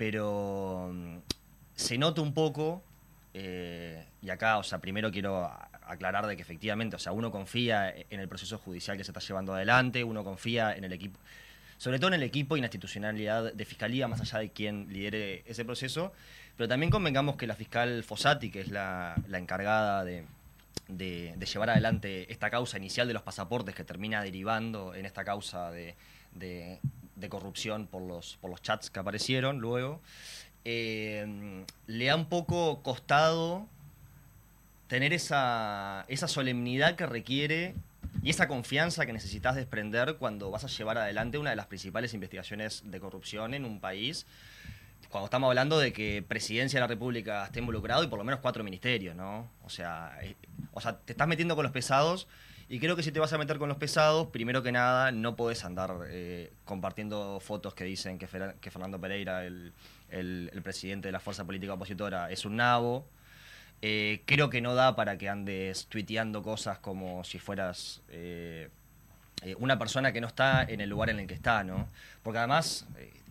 Pero mm, se nota un poco, eh, y acá, o sea, primero quiero aclarar de que efectivamente, o sea, uno confía en el proceso judicial que se está llevando adelante, uno confía en el equipo, sobre todo en el equipo y la institucionalidad de fiscalía, más allá de quien lidere ese proceso, pero también convengamos que la fiscal Fossati, que es la, encargada de, llevar adelante esta causa inicial de los pasaportes que termina derivando en esta causa de- de corrupción por los, por los chats que aparecieron luego, eh, le ha un poco costado tener esa, esa solemnidad que requiere y esa confianza que necesitas desprender cuando vas a llevar adelante una de las principales investigaciones de corrupción en un país. Cuando estamos hablando de que Presidencia de la República esté involucrado y por lo menos cuatro ministerios, ¿no? O sea, eh, o sea, te estás metiendo con los pesados y creo que si te vas a meter con los pesados, primero que nada, no podés andar eh, compartiendo fotos que dicen que, Fer- que Fernando Pereira, el, el- presidente de la fuerza política opositora, es un nabo. Eh, creo que no da para que andes tuiteando cosas como si fueras eh, una persona que no está en el lugar en el que está, ¿no? Porque además,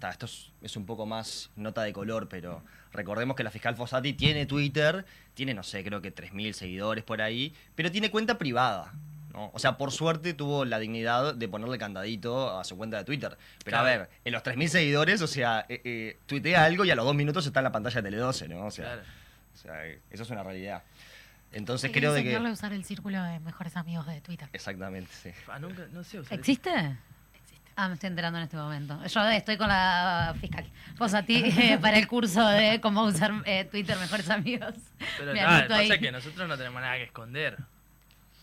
esto es, es un poco más nota de color, pero recordemos que la fiscal Fossati tiene Twitter, tiene, no sé, creo que 3.000 seguidores por ahí, pero tiene cuenta privada. ¿No? O sea, por suerte tuvo la dignidad de ponerle candadito a su cuenta de Twitter. Pero a ver, en los 3.000 seguidores, o sea, eh, eh, tuitea algo y a los dos minutos está en la pantalla de Tele12, ¿no? O sea, Claro. o sea, eh, eso es una realidad. Entonces creo de enseñarle a que... usar el círculo de mejores amigos de Twitter. Exactamente, sí. Ah, nunca, no sé usar eso. ¿Existe? Ah, me estoy enterando en este momento. Yo estoy con la fiscal. Vos a ti eh, para el curso de cómo usar eh, Twitter mejores amigos. Pero Me anoto pasa que nosotros no tenemos nada que esconder.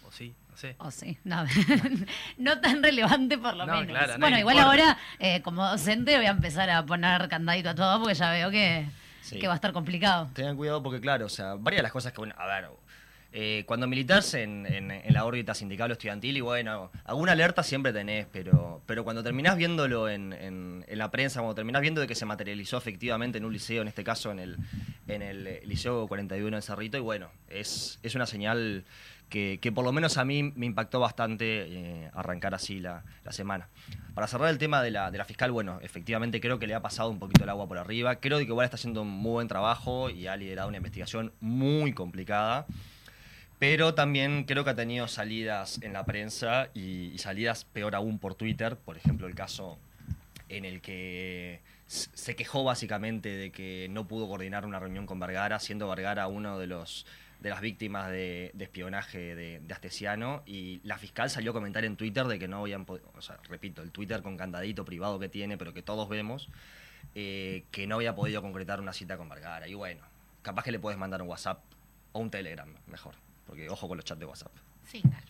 O sí, O sí, no, no tan relevante por lo No, menos. claro, bueno, igual importa. ahora, eh, como docente, voy a empezar a poner candadito a todo porque ya veo que, Sí. que va a estar complicado. Tengan cuidado porque, claro, o sea, varias de las cosas que, bueno, a ver, eh, cuando militas en, en- en la órbita sindical o estudiantil, y bueno, alguna alerta siempre tenés, pero, pero cuando terminás viéndolo en, la prensa, cuando terminás viendo de que se materializó efectivamente en un liceo, en este caso en el, en el Liceo 41 en Cerrito, y bueno, es, es una señal que, por lo menos a mí me impactó bastante eh, arrancar así la, la semana. Para cerrar el tema de la, de la fiscal, bueno, efectivamente creo que le ha pasado un poquito el agua por arriba. Creo que igual está haciendo un muy buen trabajo y ha liderado una investigación muy complicada. Pero también creo que ha tenido salidas en la prensa y, y salidas peor aún por Twitter. Por ejemplo, el caso en el que se quejó básicamente de que no pudo coordinar una reunión con Vergara, siendo Vergara uno de los de las víctimas de, de espionaje de, de Astesiano y la fiscal salió a comentar en Twitter de que no habían podido, o sea, repito, el Twitter con candadito privado que tiene, pero que todos vemos, eh, que no había podido concretar una cita con Vergara. Y bueno, capaz que le puedes mandar un WhatsApp o un Telegram, mejor, porque ojo con los chats de WhatsApp. Signal.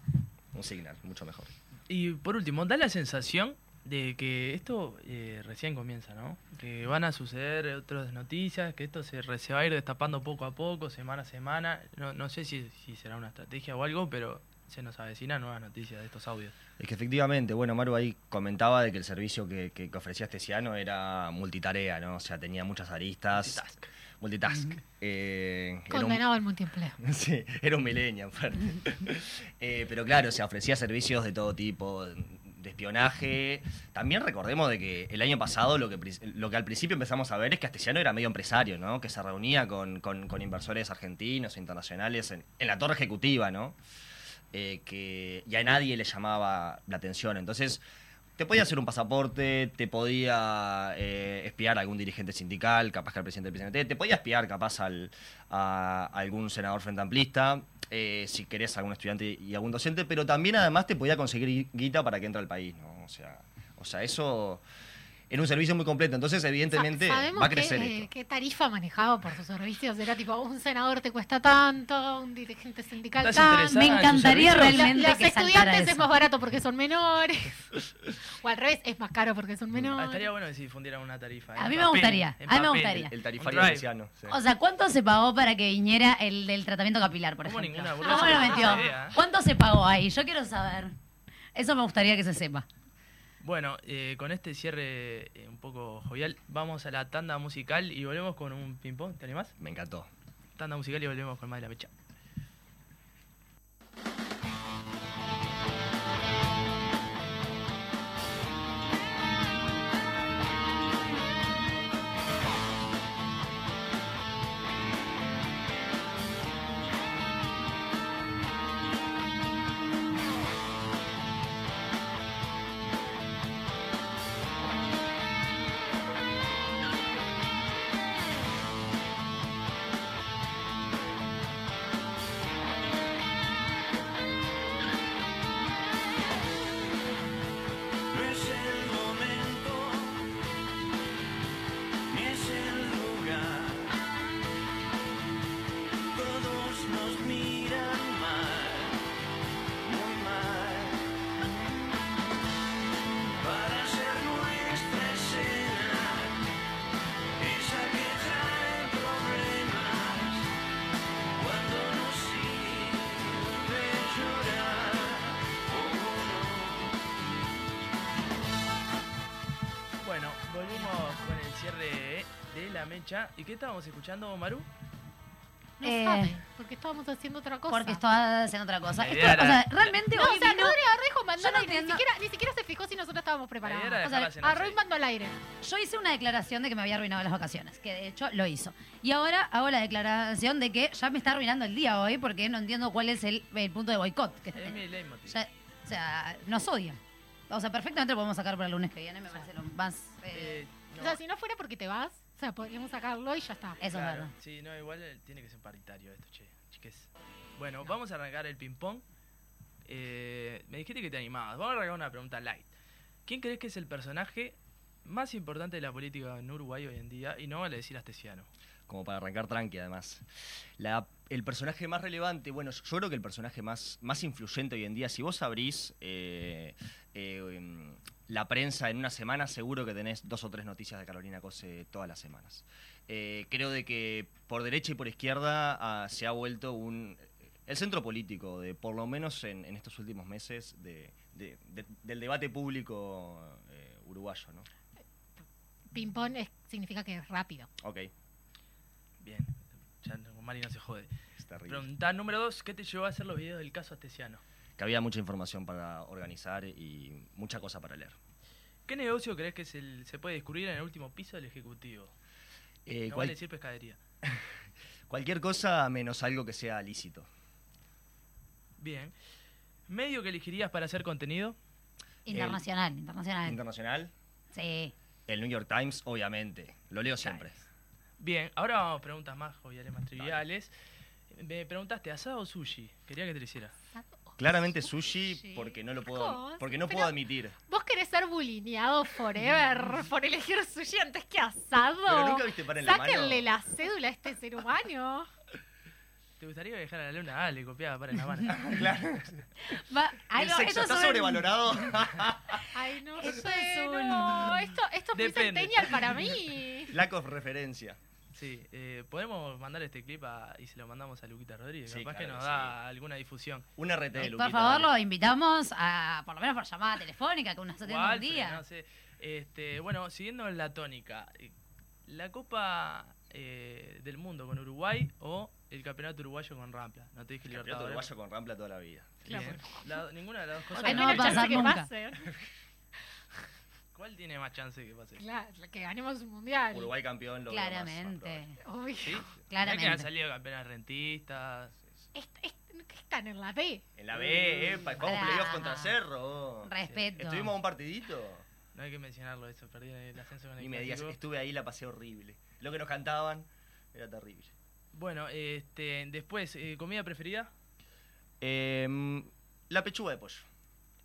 Un Signal, mucho mejor. Y por último, da la sensación de que esto eh, recién comienza, ¿no? Que van a suceder otras noticias, que esto se, re- se va a ir destapando poco a poco, semana a semana. No, no sé si, si será una estrategia o algo, pero se nos avecinan nuevas noticias de estos audios. Es que efectivamente, bueno, Maru ahí comentaba de que el servicio que, que- que ofrecía Estesiano era multitarea, ¿no? O sea, tenía muchas aristas. Multitask. Multitask. Un- Condenado al multiempleo. Sí, era un aparte. Eh, pero claro, se ofrecía servicios de todo tipo, de espionaje. También recordemos de que el año pasado lo que, lo que al principio empezamos a ver es que Astesiano era medio empresario, ¿no? Que se reunía con, con- con inversores argentinos e internacionales en, en la torre ejecutiva, ¿no? Eh, que y a nadie le llamaba la atención. Entonces, te podía hacer un pasaporte, te podía eh, espiar a algún dirigente sindical, capaz que al presidente del PCNT, te podía espiar capaz al, a algún senador frente amplista, eh, si querés algún estudiante y algún docente, pero también además te podía conseguir gui- guita para que entre al país, ¿no? O sea, o sea eso era un servicio muy completo, entonces evidentemente ¿Sabemos va a crecer qué, esto. eh, qué tarifa manejaba por sus servicios? Era tipo, un senador te cuesta tanto, un dirigente sindical ¿Estás tanto. Me en encantaría realmente Los que estudiantes es más barato porque son menores. o al revés, es más caro porque son Ah, menores. estaría bueno que si difundieran una tarifa. en A mí me gustaría, en a mí me gustaría. El tarifario estesiano. sí. O sea, ¿cuánto se pagó para que viniera el del tratamiento capilar, por ¿Cómo ejemplo? ninguna ¿Cómo lo metió? idea? ¿Cuánto se pagó ahí? Yo quiero saber. Eso me gustaría que se sepa. Bueno, eh, con este cierre eh, un poco jovial, vamos a la tanda musical y volvemos con un ping-pong. ¿Te animás? Me encantó. Tanda musical y volvemos con más de la mecha. ¿Y qué estábamos escuchando, Maru? No Eh, sabe, porque estábamos haciendo otra cosa. Porque estaba haciendo otra cosa. Esto- o sea, realmente No, hoy o sea, vino- Arrejo mandó Yo no ni, siquiera, ni siquiera se fijó si nosotros estábamos preparados. O sea, mandó al aire. Yo hice una declaración de que me había arruinado las vacaciones, que de hecho lo hizo. Y ahora hago la declaración de que ya me está arruinando el día hoy porque no entiendo cuál es el, el punto de boicot. Que Es mi leitmotiv. ya- o sea, nos odia. O sea, perfectamente lo podemos sacar para el lunes que viene, me parece lo más... eh, Eh, no, O sea, si no fuera porque te vas, o sea, podríamos sacarlo y ya está. eso claro, es verdad. Sí, no, igual eh, tiene que ser paritario esto, che. Chiques. Bueno, vamos a arrancar el ping-pong. Eh, me dijiste que te animabas. Vamos a arrancar una pregunta light. ¿Quién crees que es el personaje más importante de la política en Uruguay hoy en día? Y no vale decir astesiano. como para arrancar tranqui además. La- el personaje más relevante, bueno, yo, yo creo que el personaje más, más influyente hoy en día, si vos abrís eh, eh, em, la prensa en una semana, seguro que tenés dos o tres noticias de Carolina Cose todas las semanas. Eh, creo de que por derecha y por izquierda ah, se ha vuelto un el centro político, de por lo menos en, en estos últimos meses, de, de- de- del debate público uruguayo, ¿no? Ping-pong significa que es rápido. Ok, Bien. Ya no- Mari no se jode. es terrible. Pregunta número dos. ¿Qué te llevó a hacer los videos del caso astesiano? Que había mucha información para organizar y mucha cosa para leer. ¿Qué negocio crees que se, se puede descubrir en el último piso del Ejecutivo? Eh, no cual- vale decir pescadería. cualquier cosa menos algo que sea lícito. Bien. ¿Medio que elegirías para hacer contenido? Internacional, internacional. Internacional, sí. el New York Times, obviamente. Lo leo siempre. Bien, ahora vamos a preguntas más joviales, más triviales. Me preguntaste, ¿asado o sushi? Quería que te lo hiciera. Claramente sushi porque no lo puedo, porque no pero- puedo admitir. ¿Vos querés ser bulineado forever por elegir sushi antes que asado? Pero nunca viste pan en la mano. Sáquenle la cédula a este ser humano. ¿Te ¿Te gustaría viajar a la luna? Dale, copiada para en la mano. claro. Va- ay, El no, sexo está sobrevalorado. Ay, no Esto sé, es un- no. Esto, esto es muy Depende. centennial para mí. Lack of referencia. Sí, eh, podemos mandar este clip a- y se lo mandamos a Luquita Rodríguez. Sí, Capaz claro que nos da alguna difusión. Un RT de Por Luquita, favor, dale. lo invitamos a, por lo menos por llamada telefónica, que O tiene un día. no sé. Este, bueno, siguiendo la tónica, eh, la Copa eh, del Mundo con Uruguay o el Campeonato Uruguayo con Rampla. No te dije Campeonato Libertadores. uruguayo con Rampla toda la vida. La- ninguna de las dos cosas. Porque no va a pasar que nunca. pase. ¿Cuál tiene más chance que pase? Claro, que ganemos un mundial. Uruguay campeón lo veo más- más Claramente. Obvio. ¿Sí? Claramente. Es que han salido campeones rentistas. Est- ¿qué están en la B? En la B, eh, pa- jugamos Pará. playoff contra Cerro. Respeto. Estuvimos a un partidito. No hay que mencionarlo eso, perdí el ascenso con el Ni me digas, estuve ahí, la pasé horrible. Lo que nos cantaban era terrible. Bueno, este, después, eh, ¿comida preferida? Em, la pechuga de pollo.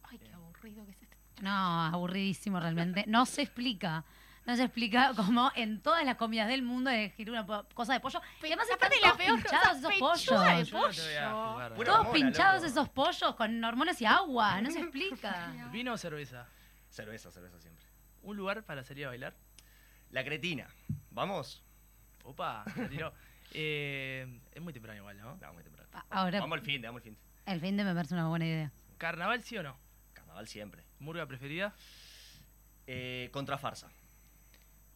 Ay, qué aburrido que es este. No, aburridísimo realmente. No se explica. No se explica cómo en todas las comidas del mundo elegir una cosa de pollo. Y además están todos peor pinchados esos pechuga pollos. de no pollo. Todos hormona, pinchados loco. esos pollos con hormonas y agua. No se explica. ¿Vino o cerveza? Cerveza, cerveza siempre. ¿Un lugar para salir a bailar? La cretina. ¿Vamos? Opa, me tiró. Eh, es muy temprano igual, ¿no? No, muy temprano. Ahora, Vamos al fin, vamos al fin. el fin de me parece una buena idea. ¿Carnaval sí o no? Carnaval siempre. ¿Murga preferida? Eh, contra farsa.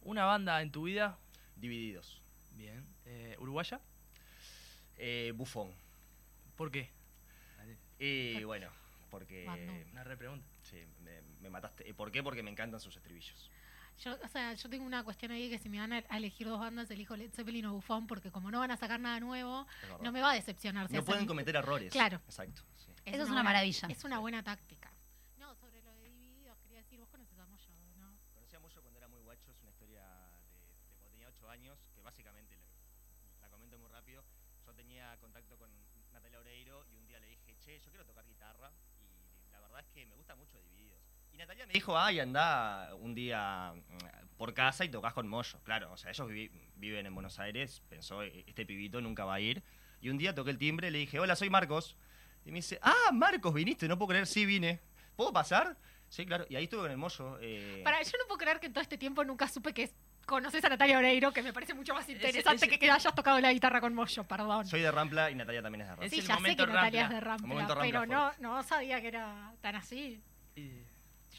¿Una banda en tu vida? Divididos. Bien. Eh, ¿Uruguaya? Eh, bufón. ¿Por qué? Y bueno, porque... Una repregunta. Sí, me, me mataste. Eh, ¿Por qué? Porque me encantan sus estribillos. Yo, o sea, yo tengo una cuestión ahí que si me van a elegir dos bandas, elijo Led Zeppelin o Buffon, porque como no van a sacar nada nuevo, no me va a decepcionar. si No pueden cometer errores. Claro. Exacto. sí. Eso es una buena- maravilla. Es una buena táctica. No, sobre lo de divididos, quería decir, vos conoces a Moyo, ¿no? Conocí a Moyo cuando era muy guacho, es una historia de, de cuando tenía 8 años, que básicamente, la, la comento muy rápido, yo tenía contacto con Natalia Oreiro y un día le dije, che, yo quiero tocar guitarra y la verdad es que me gusta mucho Divididos. Y Natalia me dijo, ay, anda un día mm, por casa y tocas con Moyo. Claro, o sea, ellos viven en Buenos Aires, pensó, "E- este pibito nunca va a ir. Y un día toqué el timbre, le dije, hola, soy Marcos. Y me dice, ah, Marcos, viniste, no puedo creer, sí vine. ¿Puedo pasar? Sí, claro. Y ahí estuve con el Moyo. eh, Para, yo no puedo creer que en todo este tiempo nunca supe que conoces a Natalia Oreiro, que me parece mucho más interesante que que hayas tocado la guitarra con Moyo, perdón. Soy de Rampla y Natalia también es de Rampla. Es sí, el ya sé momento que Natalia es de Rampla, pero no, sabía que era tan así. Y-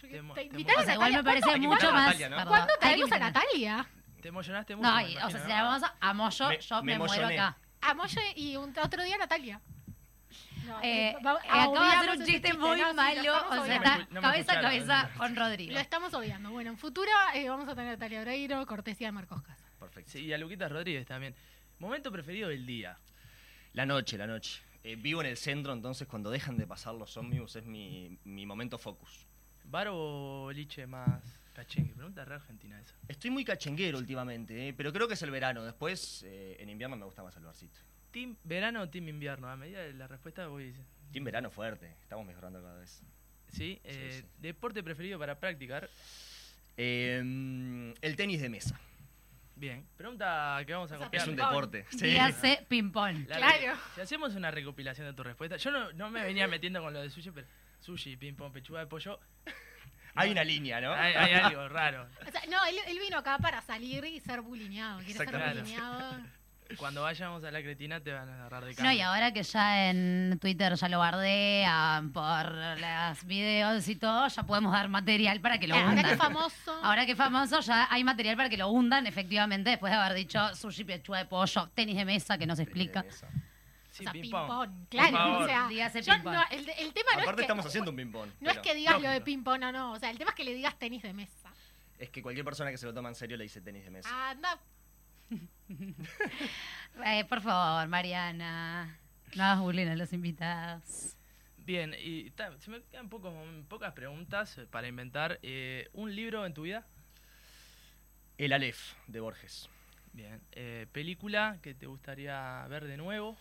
Te te invitaron O sea, a igual me parece ¿Cuándo- mucho a más. Natalia, ¿no? perdón, ¿Cuándo traemos a. Natalia? Te emocionaste mucho. No, o sea, si la vamos a Moyo, Me- yo me me, muero acá. A Moyo y un, otro día Natalia. No, Eh, eh, va- eh, acabo de hacer un chiste chiste, muy no, malo. O sea, está No cabeza a cabeza no. con Rodrigo. Lo estamos obviando. Bueno, en futuro eh, vamos a tener a Natalia Oreiro, cortesía de Marcos Casa. Perfecto. Sí, y a Luquita Rodríguez también. Momento preferido del día. La noche, la noche. Eh, vivo en el centro, entonces cuando dejan de pasar los ómnibus es mi, mi momento focus. ¿Bar o boliche más cachengue? Pregunta re argentina esa. Estoy muy cachenguero últimamente, eh, pero creo que es el verano. Después, eh, en invierno me gusta más el barcito. ¿Team verano o team invierno? A medida de la respuesta voy diciendo. Team verano fuerte, estamos mejorando cada vez. ¿Sí? Eh, ¿Deporte preferido para practicar? Eh, el tenis de mesa. Bien. Pregunta que vamos a O sea, copiar. Es un ping-pong. deporte. Sí. Dígase ping-pong. La Claro. Si hacemos una recopilación de tu respuesta. Yo no, no me venía metiendo con lo de sushi, pero sushi, ping pong, pechuga de pollo. Hay una línea, ¿no? Hay, hay algo raro. O sea, no, él, él vino acá para salir y ser bulineado. Quiere ser Exactamente. bulineado. Cuando vayamos a la cretina te van a agarrar de No, cambio. y ahora que ya en Twitter ya lo bardean por los videos y todo, ya podemos dar material para que lo Ahora hundan. que es famoso. Ahora que es famoso, ya hay material para que lo hundan, efectivamente, después de haber dicho sushi, pechuga de pollo, tenis de mesa, que no se explica. Tenis de mesa. Sí, o sea, ping ping-pong. pong. Claro, o sea, yo no, el, el tema no es Aparte que... estamos haciendo un ping-pong. No es que digas lo de ping-pong o no. O sea, el tema es que le digas tenis de mesa. Es que cualquier persona que se lo toma en serio le dice tenis de mesa. Anda. Eh, por favor, Mariana, no hagas bullying a los invitados. Bien, y ta, se me quedan pocos, pocas preguntas eh, para inventar. Eh, ¿Un libro en tu vida? El Aleph de Borges. Bien. Eh, ¿Película que te gustaría ver de nuevo?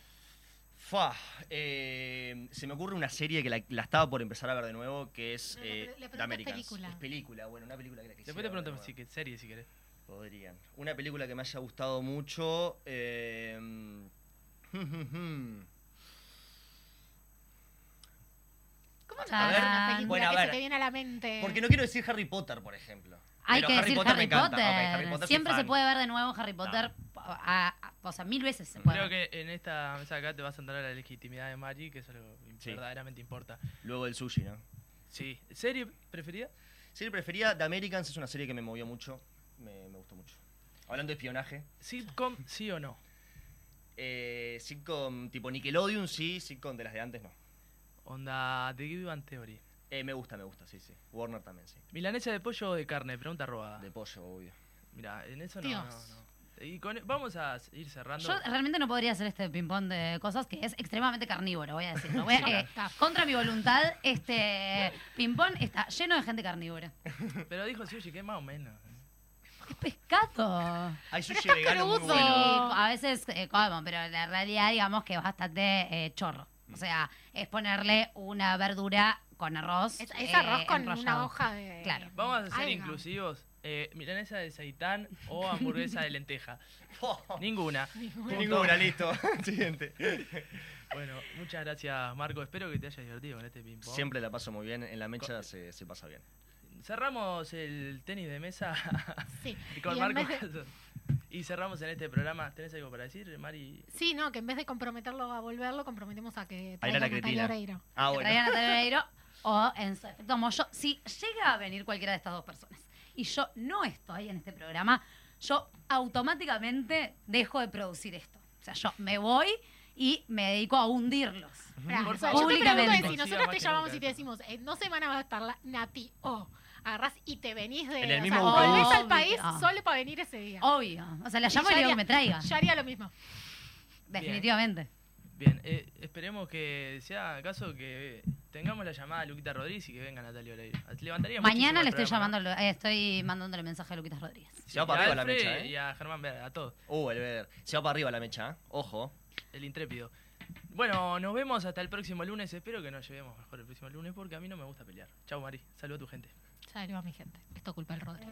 Fua, eh, se me ocurre una serie que la, la estaba por empezar a ver de nuevo, que es No, eh, The Americans. película. Es película, bueno, una película que la quisiera Después te pregunto si que serie si querés. Podrían. Una película que me haya gustado mucho. eh, hmm, ¿Cómo no A ver, una película bueno, a que ver. se te viene a la mente? Porque no quiero decir Harry Potter, por ejemplo. Hay Pero que decir Harry. Potter. Harry Siempre se puede ver de nuevo Harry Potter. a- a- o sea, mil veces se puede. Creo ver. que en esta mesa acá te vas a entrar a la legitimidad de Mari, que eso es lo que Sí. verdaderamente importa. Luego del sushi, ¿no? Sí. ¿Serie preferida? Serie preferida, The Americans es una serie que me movió mucho. Me, me gustó mucho. Hablando de espionaje. ¿Sitcom sí o no? Eh, sitcom tipo Nickelodeon, sí. Sitcom de las de antes, no. Onda The Big Bang Theory. Eh, me gusta, me gusta, sí, sí. Warner también, sí. ¿Milanesa de pollo o de carne? Pregunta robada. De pollo, obvio. Mira, en eso no, Dios. no, no. Y con- vamos a ir cerrando. Yo realmente no podría hacer este ping-pong de cosas que es extremadamente carnívoro, voy a. Voy eh, contra mi voluntad, este ping-pong está lleno de gente carnívora. Pero dijo sushi, que más o menos. Pescado. Hay sushi Pero vegano muy Sí, a veces eh, como, pero la realidad digamos que es bastante eh, chorro. O sea, es ponerle una verdura con arroz. Es, es eh, arroz con enrollado. una hoja de. Claro. Vamos a ser inclusivos. Eh, milanesa de seitán o hamburguesa de lenteja. Ninguna. Ninguna, listo. Siguiente. Bueno, muchas gracias Marco. Espero que te hayas divertido con este ping pong. Siempre la paso muy bien. En la mecha se, se pasa bien. Cerramos el tenis de mesa Sí. y con Y Marco. de- Y cerramos en este programa. ¿Tenés algo para decir, Mari? Sí, no, que en vez de comprometerlo a volverlo, comprometemos a que A ir a traiga la a Natalia Cretina. Oreiro. Ah, que traigan a Natalia Oreiro o en su efecto Moyo. Si llega a venir cualquiera de estas dos personas y yo no estoy en este programa, yo automáticamente dejo de producir esto. O sea, yo me voy y me dedico a hundirlos. Por o sea, favor, yo te pregunto si nosotros te llamamos y te decimos, eh, no se van a estar la Nati o agarrás y te venís de. En el o mismo sea, autobús. volvés al Obvio. país solo para venir ese día. Obvio. O sea, la llamo y, yo le digo haría- que me traiga. Yo haría lo mismo. Definitivamente. Bien, eh, esperemos que sea caso que tengamos la llamada de Luquita Rodríguez y que venga Natalia Oreiro. Levantaría Mañana le estoy programa, llamando, eh, estoy mandándole mensaje a Luquitas Rodríguez. Se va para arriba la mecha, ¿eh? Y a Germán Vera, a todos. Uh, el ver. Se va para arriba la mecha, ¿eh? Ojo. El intrépido. Bueno, nos vemos hasta el próximo lunes. Espero que nos llevemos mejor el próximo lunes porque a mí no me gusta pelear. Chau, Mari. Saludos a tu gente. Saludos a mi gente. Esto es culpa del Rodri.